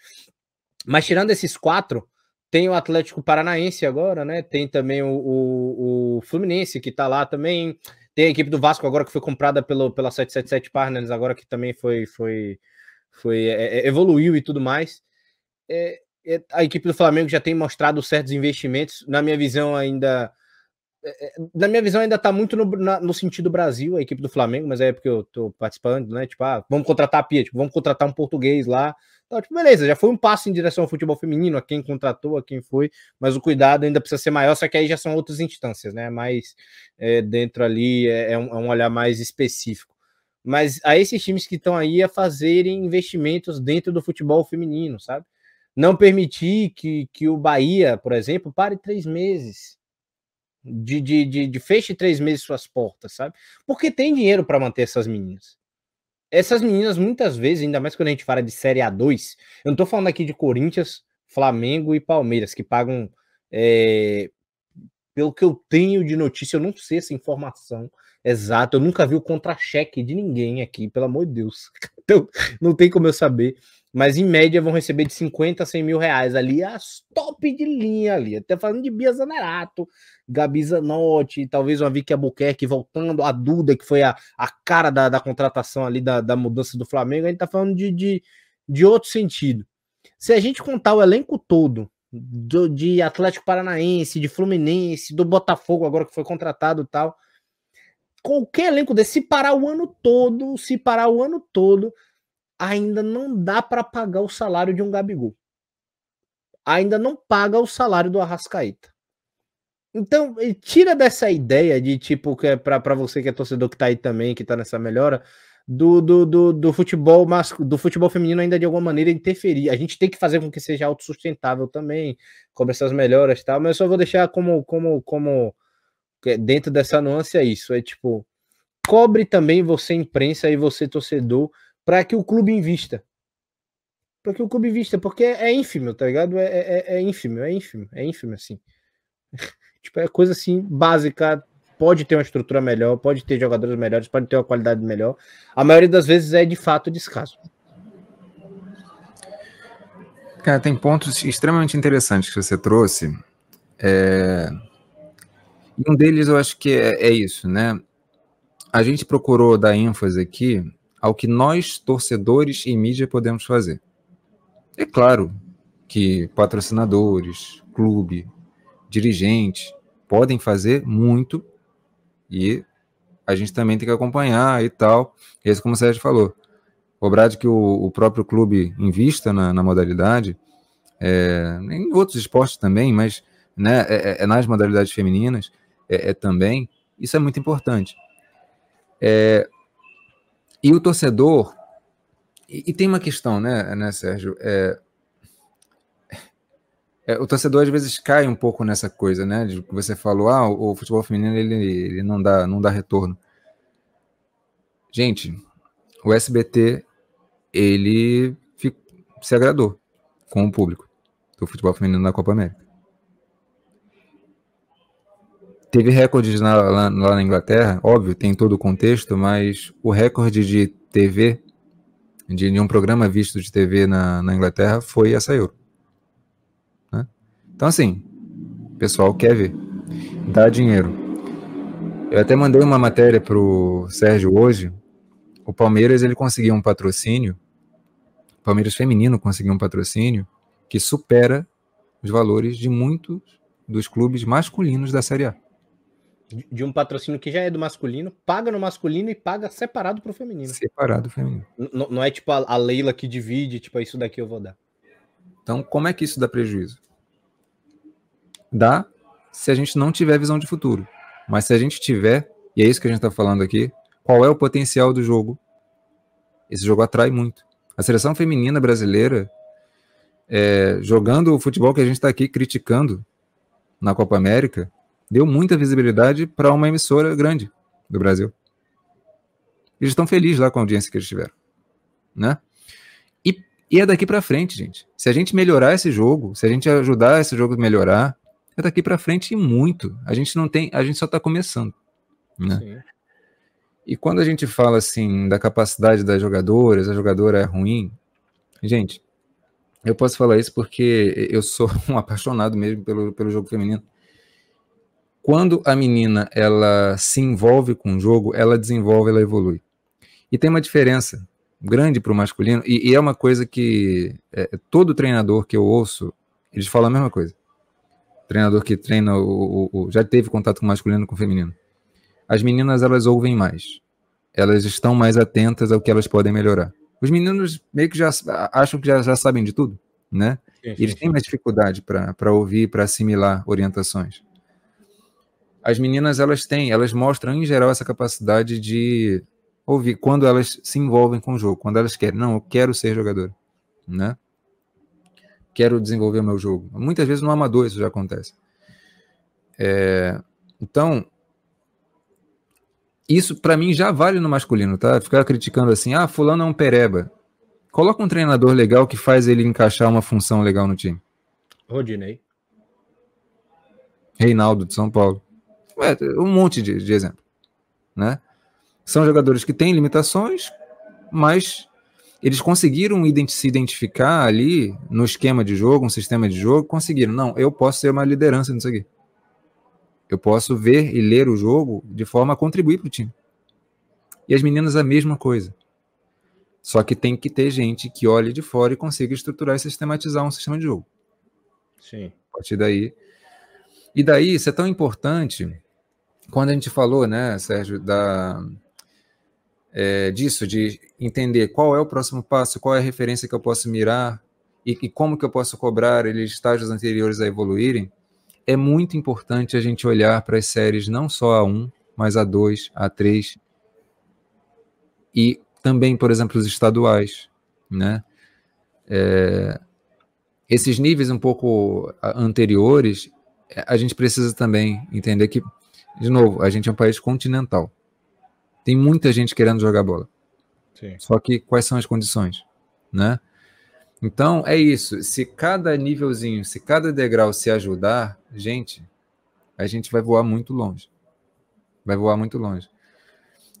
Mas tirando esses quatro, tem o Atlético Paranaense agora, né? Tem também o, o, o Fluminense, que tá lá também. Tem a equipe do Vasco agora que foi comprada pelo, pela 777 Partners, agora que também foi, foi, foi é, é, evoluiu e tudo mais. É, é, a equipe do Flamengo já tem mostrado certos investimentos. Na minha visão, ainda. É, é, na minha visão, ainda está muito no, na, no sentido Brasil, a equipe do Flamengo, mas é porque eu estou participando, né? Tipo, ah, vamos contratar a Pia, tipo, vamos contratar um português lá então, tipo, beleza, já foi um passo em direção ao futebol feminino, a quem contratou, a quem foi, mas o cuidado ainda precisa ser maior, só que aí já são outras instâncias, né? Mais é, dentro ali é, é, um, é um olhar mais específico. mas a esses times que estão aí a fazerem investimentos dentro do futebol feminino, sabe? Não permitir que, que o Bahia, por exemplo, pare três meses. De, de, de, de feche três meses suas portas, sabe? Porque tem dinheiro para manter essas meninas. Essas meninas, muitas vezes, ainda mais quando a gente fala de Série A2, eu não tô falando aqui de Corinthians, Flamengo e Palmeiras, que pagam. É, pelo que eu tenho de notícia, eu não sei essa informação exata, eu nunca vi o contra-cheque de ninguém aqui, pelo amor de Deus. (laughs) Então, não tem como eu saber mas em média vão receber de 50 a 100 mil reais ali, as top de linha ali, até falando de Bia Zanerato, Gabi Zanotti, talvez uma Vicky Albuquerque voltando, a Duda, que foi a, a cara da, da contratação ali, da, da mudança do Flamengo, a gente tá falando de, de, de outro sentido. Se a gente contar o elenco todo, do, de Atlético Paranaense, de Fluminense, do Botafogo agora que foi contratado e tal, qualquer elenco desse, se parar o ano todo, se parar o ano todo, ainda não dá para pagar o salário de um Gabigol. Ainda não paga o salário do Arrascaeta. Então, tira dessa ideia de tipo, que é para você que é torcedor que tá aí também, que tá nessa melhora, do, do, do, do futebol mas, do futebol feminino ainda de alguma maneira interferir. A gente tem que fazer com que seja autossustentável também, com essas melhoras e tal, mas eu só vou deixar como, como, como dentro dessa nuance é isso, é tipo, cobre também você imprensa e você torcedor para que o clube invista. Para que o clube invista, porque é, ínfimo, tá ligado? É, é, é ínfimo, é ínfimo, é ínfimo, assim. (laughs) tipo, é coisa assim, básica. Pode ter uma estrutura melhor, pode ter jogadores melhores, pode ter uma qualidade melhor. A maioria das vezes é de fato descaso. Cara, tem pontos extremamente interessantes que você trouxe. É... Um deles eu acho que é, é isso, né? A gente procurou dar ênfase aqui ao que nós, torcedores e mídia, podemos fazer. É claro que patrocinadores, clube, dirigente podem fazer muito e a gente também tem que acompanhar e tal. E é como o Sérgio falou, cobrar de que o, o próprio clube invista na, na modalidade, é, em outros esportes também, mas né, é, é, é nas modalidades femininas é, é, também, isso é muito importante. E o torcedor. E, e tem uma questão, né, né Sérgio? É, é, o torcedor às vezes cai um pouco nessa coisa, né? De que você falou, ah, o, o futebol feminino ele, ele não, dá, não dá retorno. Gente, o SBT ele se agradou com o público do futebol feminino na Copa América. Teve recordes na, lá, lá, na Inglaterra, óbvio, tem todo o contexto, mas o recorde de TV, de, de um programa visto de TV na, na Inglaterra, foi essa Euro. Né? Então, assim, o pessoal quer ver, dá dinheiro. Eu até mandei uma matéria para o Sérgio hoje. O Palmeiras ele conseguiu um patrocínio, o Palmeiras feminino conseguiu um patrocínio que supera os valores de muitos dos clubes masculinos da Série A de um patrocínio que já é do masculino, paga no masculino e paga separado pro feminino. Separado feminino. N não é tipo a, a, Leila que divide, tipo, isso daqui eu vou dar. Então, como é que isso dá prejuízo? Dá se a gente não tiver visão de futuro. Mas se a gente tiver, e é isso que a gente está falando aqui, qual é o potencial do jogo? Esse jogo atrai muito. A seleção feminina brasileira, é, jogando o futebol que a gente está aqui criticando na Copa América, deu muita visibilidade para uma emissora grande do Brasil. Eles estão felizes lá com a audiência que eles tiveram, né? E, e é daqui para frente, gente. Se a gente melhorar esse jogo, se a gente ajudar esse jogo a melhorar, é daqui para frente e muito. A gente não tem, a gente só está começando, né? Sim. E quando a gente fala assim da capacidade das jogadoras, a jogadora é ruim, gente, eu posso falar isso porque eu sou (laughs) um apaixonado mesmo pelo, pelo jogo feminino quando a menina ela se envolve com o jogo, ela desenvolve, ela evolui. E tem uma diferença grande para o masculino, e, e, é uma coisa que é, todo treinador que eu ouço, eles falam a mesma coisa. Treinador que treina, o, o, o, já teve contato com o masculino e com o feminino. As meninas, elas ouvem mais. Elas estão mais atentas ao que elas podem melhorar. Os meninos meio que já acham que já, já sabem de tudo, né? Sim, sim, Eles têm mais dificuldade para ouvir, para assimilar orientações as meninas elas têm, elas mostram em geral essa capacidade de ouvir quando elas se envolvem com o jogo, quando elas querem, não, eu quero ser jogador, né? Quero desenvolver o meu jogo. Muitas vezes no amador isso já acontece. É, então, isso para mim já vale no masculino, tá? Ficar criticando assim, ah, fulano é um pereba. Coloca um treinador legal que faz ele encaixar uma função legal no time. Rodinei. Reinaldo de São Paulo. É, um monte de, de exemplo, né? São jogadores que têm limitações, mas eles conseguiram se identificar ali no esquema de jogo, um sistema de jogo, conseguiram. Não, eu posso ser uma liderança nisso aqui. Eu posso ver e ler o jogo de forma a contribuir para o time. E as meninas a mesma coisa. Só que tem que ter gente que olhe de fora e consiga estruturar e sistematizar um sistema de jogo. Sim. A partir daí. E daí, isso é tão importante. Quando a gente falou, né, Sérgio, da, é, disso, de entender qual é o próximo passo, qual é a referência que eu posso mirar e, e como que eu posso cobrar eles estágios anteriores a evoluírem, é muito importante a gente olhar para as séries não só a 1, mas a 2, a 3 e também, por exemplo, os estaduais, né? É, esses níveis um pouco anteriores, a gente precisa também entender que, de novo, a gente é um país continental. Tem muita gente querendo jogar bola. Sim. Só que quais são as condições, né? Então, é isso. Se cada nívelzinho, se cada degrau se ajudar, gente, a gente vai voar muito longe. Vai voar muito longe.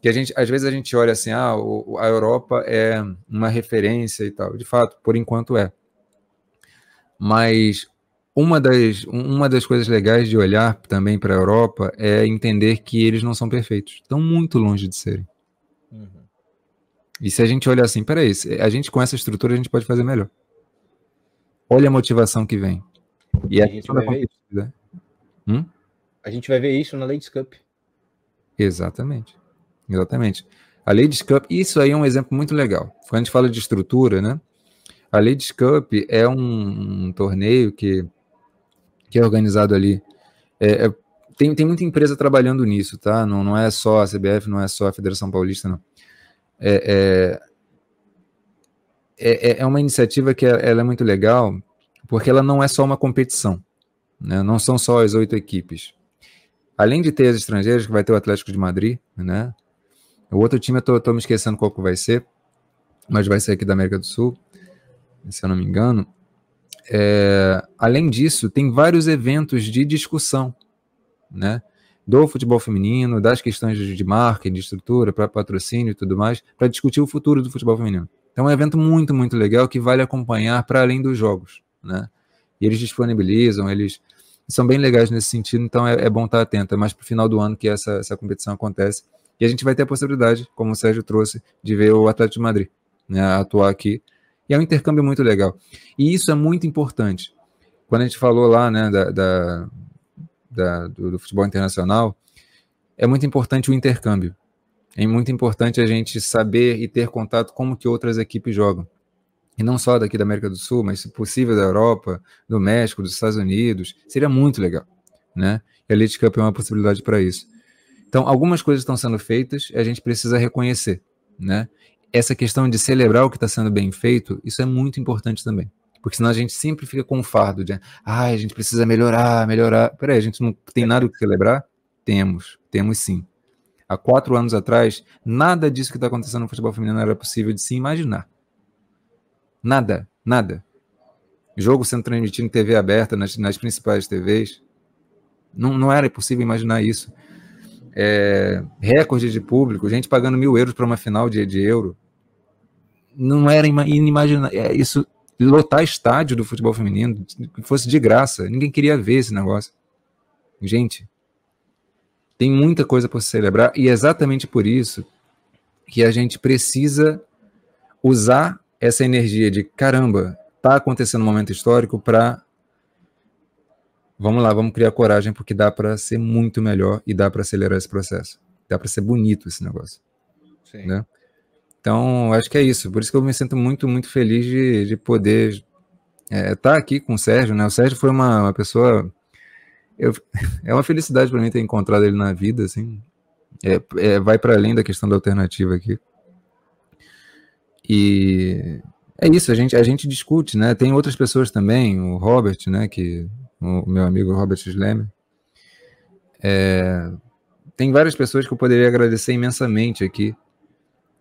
Que a gente, às vezes a gente olha assim, ah, o, a Europa é uma referência e tal. De fato, por enquanto é. Mas uma das, uma das coisas legais de olhar também para a Europa é entender que eles não são perfeitos. Estão muito longe de serem. Uhum. E se a gente olhar assim, peraí, a gente com essa estrutura a gente pode fazer melhor. Olha a motivação que vem. E a, a gente vai ver isso. Hum? A gente vai ver isso na Ladies Cup. Exatamente. Exatamente. A Ladies Cup, isso aí é um exemplo muito legal. Quando a gente fala de estrutura, né? A Ladies Cup é um, um torneio que, que é organizado ali. É, é, tem, tem muita empresa trabalhando nisso, tá? Não, não é só a CBF, não é só a Federação Paulista, não é, é, é, é uma iniciativa que ela é muito legal, porque ela não é só uma competição, né? não são só as oito equipes. Além de ter as estrangeiras, que vai ter o Atlético de Madrid, né? O outro time eu tô, tô me esquecendo qual que vai ser, mas vai ser aqui da América do Sul, se eu não me engano. É, além disso, tem vários eventos de discussão, né? do futebol feminino, das questões de marketing, de estrutura, para patrocínio e tudo mais, para discutir o futuro do futebol feminino. Então é um evento muito, muito legal que vale acompanhar para além dos jogos, né? E eles disponibilizam, eles são bem legais nesse sentido, então é, é bom estar atento. É mais para o final do ano que essa, essa competição acontece. E a gente vai ter a possibilidade, como o Sérgio trouxe, de ver o Atlético de Madrid né, atuar aqui. É um intercâmbio muito legal. E isso é muito importante. Quando a gente falou lá né, da, da da, do, do futebol internacional, é muito importante o intercâmbio. É muito importante a gente saber e ter contato como que outras equipes jogam. E não só daqui da América do Sul, mas se possível da Europa, do México, dos Estados Unidos. Seria muito legal, né? E a Elite Cup é uma possibilidade para isso. Então, algumas coisas estão sendo feitas e a gente precisa reconhecer, né? Essa questão de celebrar o que está sendo bem feito, isso é muito importante também. Porque senão a gente sempre fica com o fardo de, ah, a gente precisa melhorar, melhorar. Peraí, a gente não tem nada que celebrar? Temos, temos sim. Há quatro anos atrás, nada disso que está acontecendo no futebol feminino era possível de se imaginar. Nada, nada. Jogo sendo transmitido em TV aberta, nas, nas principais TVs. Não, não era possível imaginar isso. É, recorde de público, gente pagando mil euros para uma final de, de euro. Não era inimaginável. É, isso lotar estádio do futebol feminino, que fosse de graça. Ninguém queria ver esse negócio. Gente, tem muita coisa para celebrar e é exatamente por isso que a gente precisa usar essa energia de caramba, tá acontecendo um momento histórico para vamos lá, vamos criar coragem porque dá para ser muito melhor e dá para acelerar esse processo. Dá para ser bonito esse negócio. Sim. Né? Então, acho que é isso. Por isso que eu me sinto muito, muito feliz de, de poder estar é, tá aqui com o Sérgio. Né? O Sérgio foi uma, uma pessoa. Eu, (laughs) é uma felicidade para mim ter encontrado ele na vida, assim, É, é, vai para além da questão da alternativa aqui. E é isso, a gente, a gente discute, né? Tem outras pessoas também, o Robert, né? Que, o meu amigo Robert Schlemmer. É, tem várias pessoas que eu poderia agradecer imensamente aqui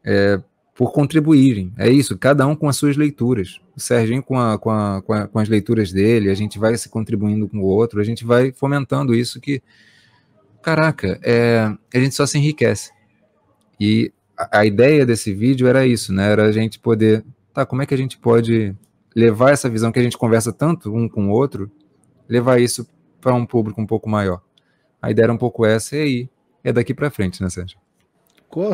é, por contribuírem. É isso, cada um com as suas leituras. O Serginho com, a, com, a, com, a, com as leituras dele, a gente vai se contribuindo com o outro, a gente vai fomentando isso que, caraca, é, a gente só se enriquece. E a, a ideia desse vídeo era isso, né? Era a gente poder, tá, como é que a gente pode levar essa visão que a gente conversa tanto um com o outro, levar isso para um público um pouco maior. A ideia era um pouco essa, e aí é daqui para frente, né, Sérgio?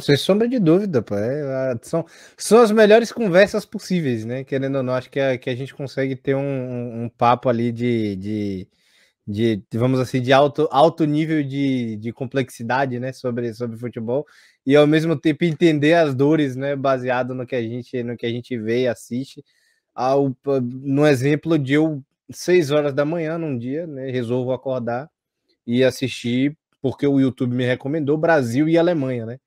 Sem sombra de dúvida, pô. É, são, são as melhores conversas possíveis, né? Querendo ou não, acho que a, que a gente consegue ter um, um papo ali de, de, de, vamos assim, de alto, alto nível de, de complexidade, né? Sobre, sobre futebol e ao mesmo tempo entender as dores, né? Baseado no que a gente, no que a gente vê e assiste. Ao, no exemplo de eu, seis horas da manhã num dia, né? Resolvo acordar e assistir porque o YouTube me recomendou Brasil e Alemanha, né?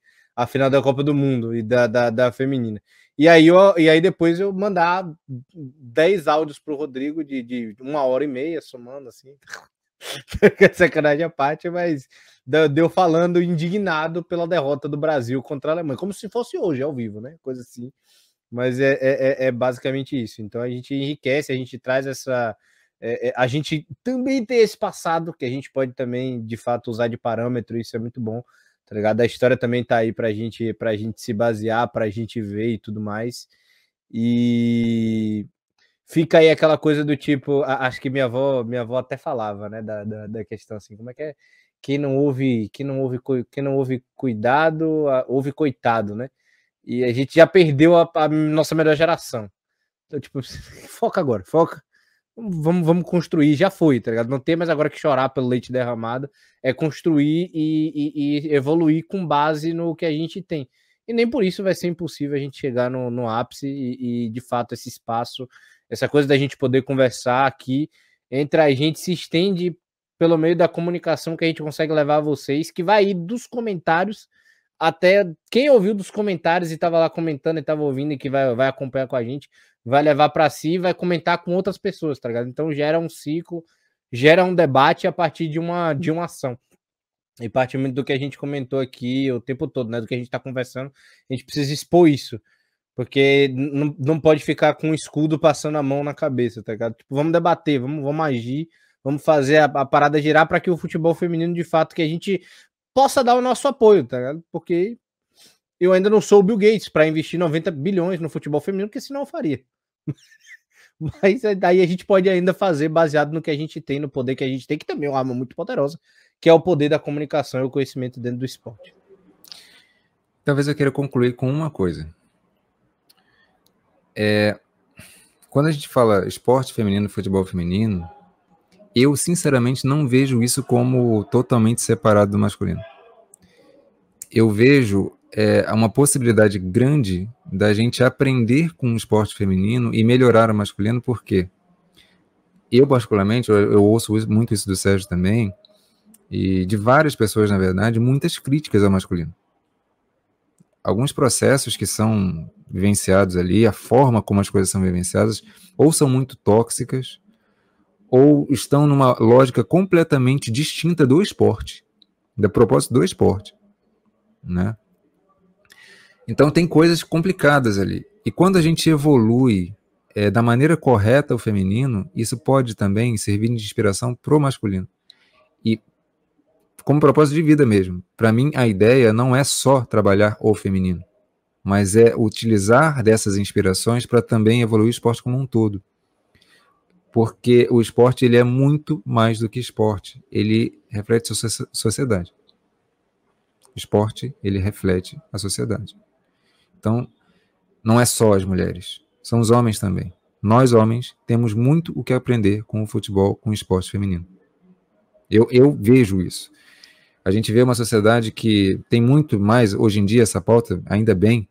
A final da Copa do Mundo e da, da, da feminina. E aí, eu, e aí depois eu mandar 10 áudios pro Rodrigo de, de uma hora e meia, somando assim. (laughs) Sacanagem à parte, mas deu falando indignado pela derrota do Brasil contra a Alemanha, como se fosse hoje, ao vivo, né? Coisa assim. Mas é, é, é, é basicamente isso. Então a gente enriquece, a gente traz essa. É, é, a gente também tem esse passado que a gente pode também, de fato, usar de parâmetro, isso é muito bom tá ligado? A história também tá aí pra gente, pra gente se basear, pra gente ver e tudo mais. E fica aí aquela coisa do tipo, acho que minha avó, minha avó até falava, né, da, da, da questão assim, como é que é? Quem não ouve, quem não ouve, quem não ouve cuidado, ouve coitado, né? E a gente já perdeu a, a nossa melhor geração. Então, tipo, (laughs) foca agora, foca vamos, vamos construir, já foi, tá ligado? Não tem mais agora que chorar pelo leite derramado, é construir e, e, e, evoluir com base no que a gente tem. E nem por isso vai ser impossível a gente chegar no, no ápice e, e, de fato, esse espaço, essa coisa da gente poder conversar aqui entre a gente se estende pelo meio da comunicação que a gente consegue levar a vocês, que vai ir dos comentários até quem ouviu dos comentários e estava lá comentando e estava ouvindo e que vai, vai acompanhar com a gente, vai levar para si e vai comentar com outras pessoas, tá ligado? Então gera um ciclo, gera um debate a partir de uma, de uma ação. E parte do que a gente comentou aqui o tempo todo, né? Do que a gente está conversando, a gente precisa expor isso. Porque não, não pode ficar com o escudo passando a mão na cabeça, tá ligado? Tipo, vamos debater, vamos, vamos agir, vamos fazer a, a parada girar para que o futebol feminino, de fato, que a gente possa dar o nosso apoio, tá ligado? Porque eu ainda não sou o Bill Gates para investir 90 bilhões no futebol feminino, porque senão eu faria. (laughs) Mas daí a gente pode ainda fazer baseado no que a gente tem, no poder que a gente tem, que também é uma arma muito poderosa, que é o poder da comunicação e o conhecimento dentro do esporte. Talvez eu queira concluir com uma coisa. É, quando a gente fala esporte feminino, futebol feminino, eu, sinceramente, não vejo isso como totalmente separado do masculino. Eu vejo é, uma possibilidade grande da gente aprender com o esporte feminino e melhorar o masculino, porque eu, particularmente, eu, eu ouço muito isso do Sérgio também, e de várias pessoas, na verdade, muitas críticas ao masculino. Alguns processos que são vivenciados ali, a forma como as coisas são vivenciadas, ou são muito tóxicas, ou estão numa lógica completamente distinta do esporte, da propósito do esporte, né? Então tem coisas complicadas ali. E quando a gente evolui é, da maneira correta o feminino, isso pode também servir de inspiração pro masculino. E como propósito de vida mesmo. Para mim, a ideia não é só trabalhar o feminino, mas é utilizar dessas inspirações para também evoluir o esporte como um todo porque o esporte ele é muito mais do que esporte, ele reflete a sociedade. O esporte ele reflete a sociedade. Então, não é só as mulheres, são os homens também. Nós homens temos muito o que aprender com o futebol, com o esporte feminino. Eu, eu vejo isso. A gente vê uma sociedade que tem muito mais hoje em dia essa pauta, ainda bem,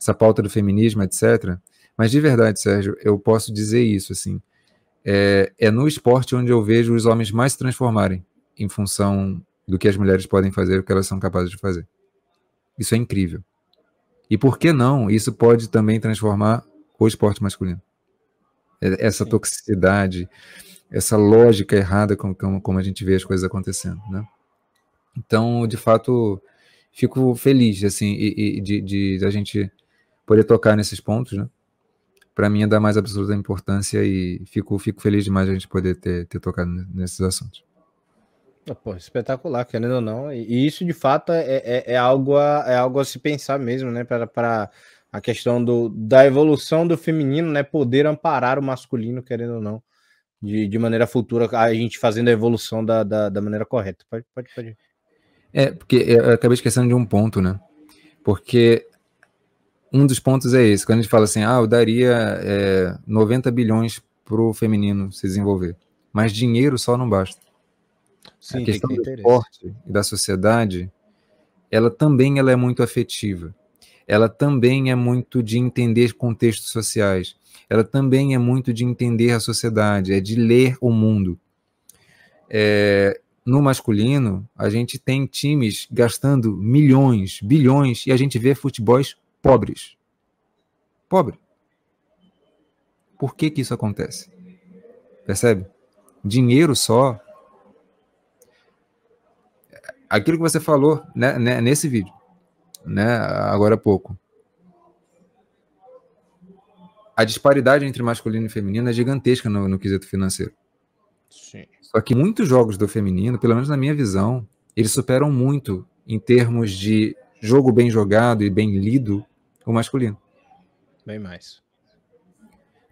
essa pauta do feminismo, etc. Mas de verdade, Sérgio, eu posso dizer isso assim é, é no esporte onde eu vejo os homens mais se transformarem em função do que as mulheres podem fazer, o que elas são capazes de fazer. Isso é incrível. E por que não? Isso pode também transformar o esporte masculino. É, essa Sim. toxicidade, essa lógica errada como, como, a gente vê as coisas acontecendo, né? Então, de fato, fico feliz, assim, e, de, de, de a gente poder tocar nesses pontos, né? Para mim é da mais absoluta importância e fico, fico feliz demais a gente poder ter, ter tocado nesses assuntos. Ah, pô, espetacular, querendo ou não. E isso, de fato, é, é, é, algo, a, é algo a se pensar mesmo, né? Para a questão do, da evolução do feminino, né? Poder amparar o masculino, querendo ou não, de, de maneira futura, a gente fazendo a evolução da, da, da maneira correta. Pode, pode, pode. É, porque eu acabei esquecendo de um ponto, né? Porque um dos pontos é esse, quando a gente fala assim, ah, eu daria é, 90 bilhões para o feminino se desenvolver, mas dinheiro só não basta. Sim, a questão que do esporte e da sociedade, ela também ela é muito afetiva. Ela também é muito de entender contextos sociais. Ela também é muito de entender a sociedade, é de ler o mundo. É, no masculino, a gente tem times gastando milhões, bilhões, e a gente vê futebols pobres. Pobre. Por que que isso acontece? Percebe? Dinheiro só aquilo que você falou né, né, nesse vídeo, né, agora há pouco. A disparidade entre masculino e feminino é gigantesca no, no quesito financeiro. Sim. Só que muitos jogos do feminino, pelo menos na minha visão, eles superam muito em termos de jogo bem jogado e bem lido o masculino. Bem mais.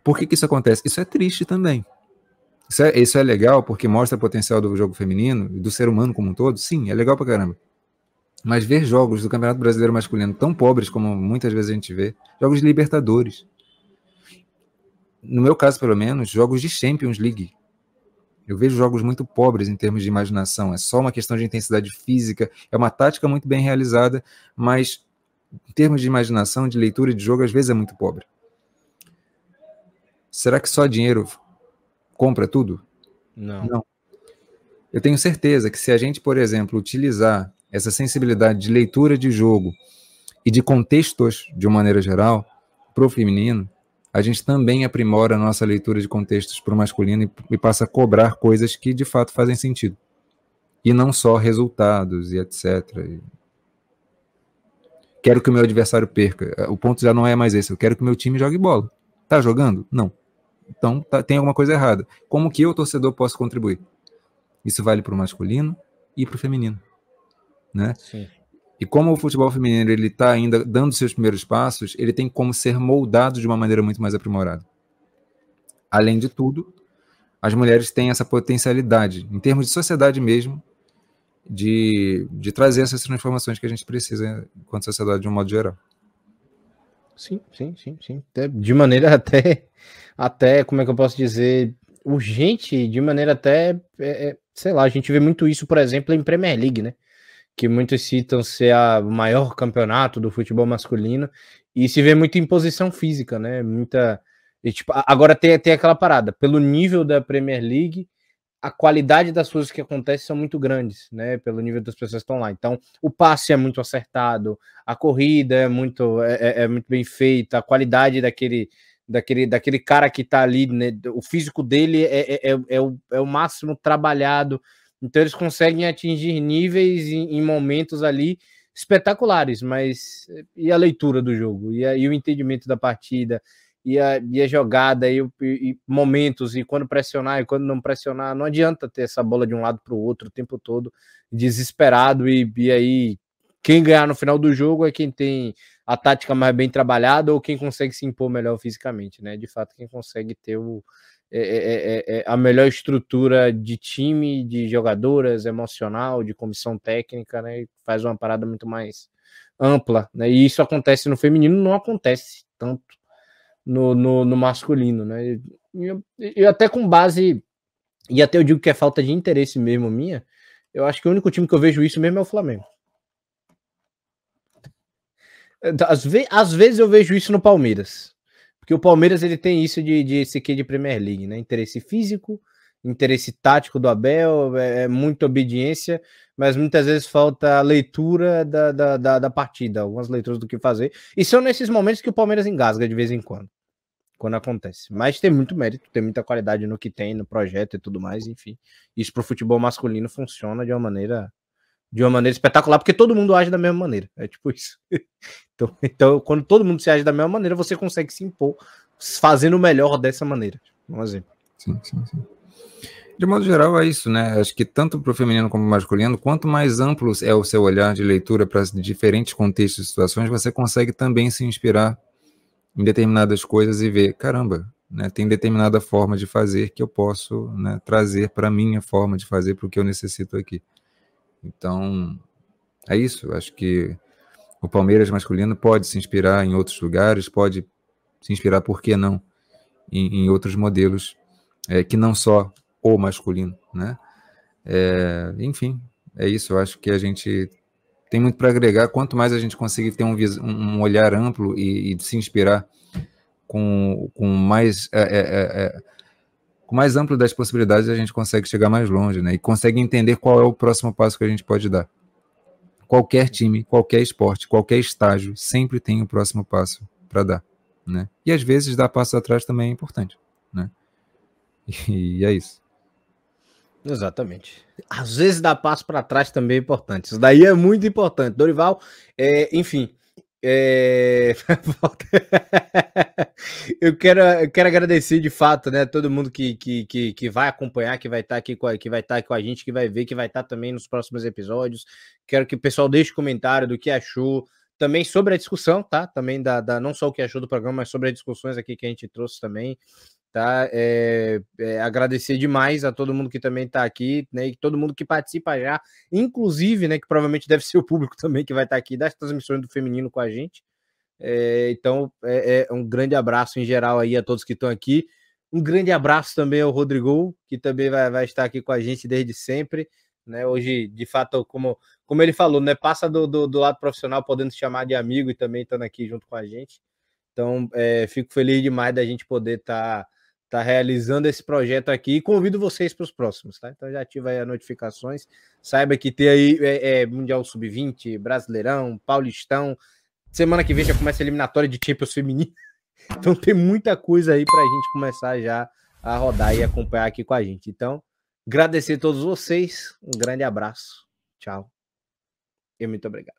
Por que, que isso acontece? Isso é triste também. Isso é, isso é legal porque mostra o potencial do jogo feminino e do ser humano como um todo? Sim, é legal pra caramba. Mas ver jogos do Campeonato Brasileiro Masculino tão pobres como muitas vezes a gente vê, jogos de Libertadores. No meu caso, pelo menos, jogos de Champions League. Eu vejo jogos muito pobres em termos de imaginação. É só uma questão de intensidade física. É uma tática muito bem realizada, mas em termos de imaginação, de leitura de jogo, às vezes é muito pobre. Será que só dinheiro compra tudo? Não. Não. Eu tenho certeza que se a gente, por exemplo, utilizar essa sensibilidade de leitura de jogo e de contextos de uma maneira geral para o feminino, a gente também aprimora a nossa leitura de contextos para o masculino e, e passa a cobrar coisas que de fato fazem sentido. E não só resultados e etc. Quero que o meu adversário perca. O ponto já não é mais esse. Eu quero que o meu time jogue bola. Tá jogando? Não. Então tá, tem alguma coisa errada. Como que eu, torcedor, posso contribuir? Isso vale para o masculino e para o feminino, né? Sim. E como o futebol feminino ele está ainda dando seus primeiros passos, ele tem como ser moldado de uma maneira muito mais aprimorada. Além de tudo, as mulheres têm essa potencialidade, em termos de sociedade mesmo, de, de trazer essas transformações que a gente precisa enquanto sociedade de um modo geral. Sim, sim, sim, sim. De maneira (laughs) até até, como é que eu posso dizer, urgente, de maneira até, é, é, sei lá, a gente vê muito isso, por exemplo, em Premier League, né? Que muitos citam ser a maior campeonato do futebol masculino, e se vê muita imposição física, né? Muita. E, tipo, agora tem, tem aquela parada, pelo nível da Premier League, a qualidade das coisas que acontecem são muito grandes, né? Pelo nível das pessoas que estão lá. Então, o passe é muito acertado, a corrida é muito, é, é, é muito bem feita, a qualidade daquele, daquele, daquele cara que tá ali, né? O físico dele é, é, é, é, o, é o máximo trabalhado. Então eles conseguem atingir níveis em, em momentos ali espetaculares, mas e a leitura do jogo, e, a, e o entendimento da partida, e a, e a jogada, e, e, momentos, e quando pressionar e quando não pressionar, não adianta ter essa bola de um lado para o outro o tempo todo, desesperado, e, e aí quem ganhar no final do jogo é quem tem a tática mais bem trabalhada ou quem consegue se impor melhor fisicamente, né? De fato, quem consegue ter o, é, é, é, a melhor estrutura de time, de jogadoras, emocional, de comissão técnica, né? E faz uma parada muito mais ampla, né? E isso acontece no feminino, não acontece tanto no, no, no masculino, né? E, até com base, e até eu digo que é falta de interesse mesmo minha, eu acho que o único time que eu vejo isso mesmo é o Flamengo. Às, ve às vezes eu vejo isso no Palmeiras. Porque o Palmeiras ele tem isso de, de esse aqui de Premier League, né? Interesse físico, interesse tático do Abel, é, é muita obediência, mas muitas vezes falta a leitura da, da, da, da, partida, algumas leituras do que fazer. E são nesses momentos que o Palmeiras engasga de vez em quando, quando acontece. Mas tem muito mérito, tem muita qualidade no que tem, no projeto e tudo mais, enfim. Isso para o futebol masculino funciona de uma maneira de uma maneira espetacular, porque todo mundo age da mesma maneira. É tipo isso. (laughs) então, então, quando todo mundo se age da mesma maneira, você consegue se impor fazendo o melhor dessa maneira. Um exemplo. Sim, sim, sim. De modo geral, é isso, né? Acho que tanto para o feminino como masculino, quanto mais amplo é o seu olhar de leitura para diferentes contextos e situações, você consegue também se inspirar em determinadas coisas e ver, caramba, né, tem determinada forma de fazer que eu posso né, trazer para a minha forma de fazer para o que eu necessito aqui. Então, é isso. Acho que o Palmeiras masculino pode se inspirar em outros lugares, pode se inspirar, por que não, em, em outros modelos é, que não só o masculino, né? É, enfim, é isso. Acho que a gente tem muito para agregar. Quanto mais a gente conseguir ter um, um olhar amplo e, e, se inspirar com, com mais é, é, é, é, com mais amplo das possibilidades, a gente consegue chegar mais longe, né? E consegue entender qual é o próximo passo que a gente pode dar. Qualquer time, qualquer esporte, qualquer estágio sempre tem o próximo passo para dar, né? E às vezes dar passo atrás também é importante, né? (laughs) E é isso. Exatamente. Às vezes dar passo para trás também é importante. Isso daí é muito importante. Dorival, é, enfim, é... (laughs) eu, quero, eu quero agradecer de fato, né? Todo mundo que, que, que, que vai acompanhar, que vai estar tá aqui com a, que vai estar tá com a gente, que vai ver, que vai estar tá também nos próximos episódios. Quero que o pessoal deixe comentário do que achou, também sobre a discussão, tá? Também da, da não só o que achou do programa, mas sobre as discussões aqui que a gente trouxe também tá? É, é, agradecer demais a todo mundo que também está aqui, né? E todo mundo que participa já, inclusive, né? Que provavelmente deve ser o público (laughs) também que vai estar tá aqui das transmissões do feminino com a gente. É, então, é, é, um grande abraço em geral aí a todos que estão aqui. Um grande abraço também ao Rodrigo, que também vai, vai estar aqui com a gente desde sempre. Né, hoje, de fato, como, como ele falou, né, passa do, do, do lado profissional, podendo se chamar de amigo e também estando aqui junto com a gente. Então, é, fico feliz demais da gente poder estar tá tá realizando esse projeto aqui e convido vocês para os próximos, tá? Então já ativa aí as notificações. Saiba que tem aí é, é, Mundial Sub-20, Brasileirão, Paulistão. Semana que vem já começa a eliminatória de Champions Feminino. (laughs) Então tem muita coisa aí para a gente começar já a rodar e acompanhar aqui com a gente. Então, agradecer a todos vocês. Um grande abraço. Tchau. E muito obrigado.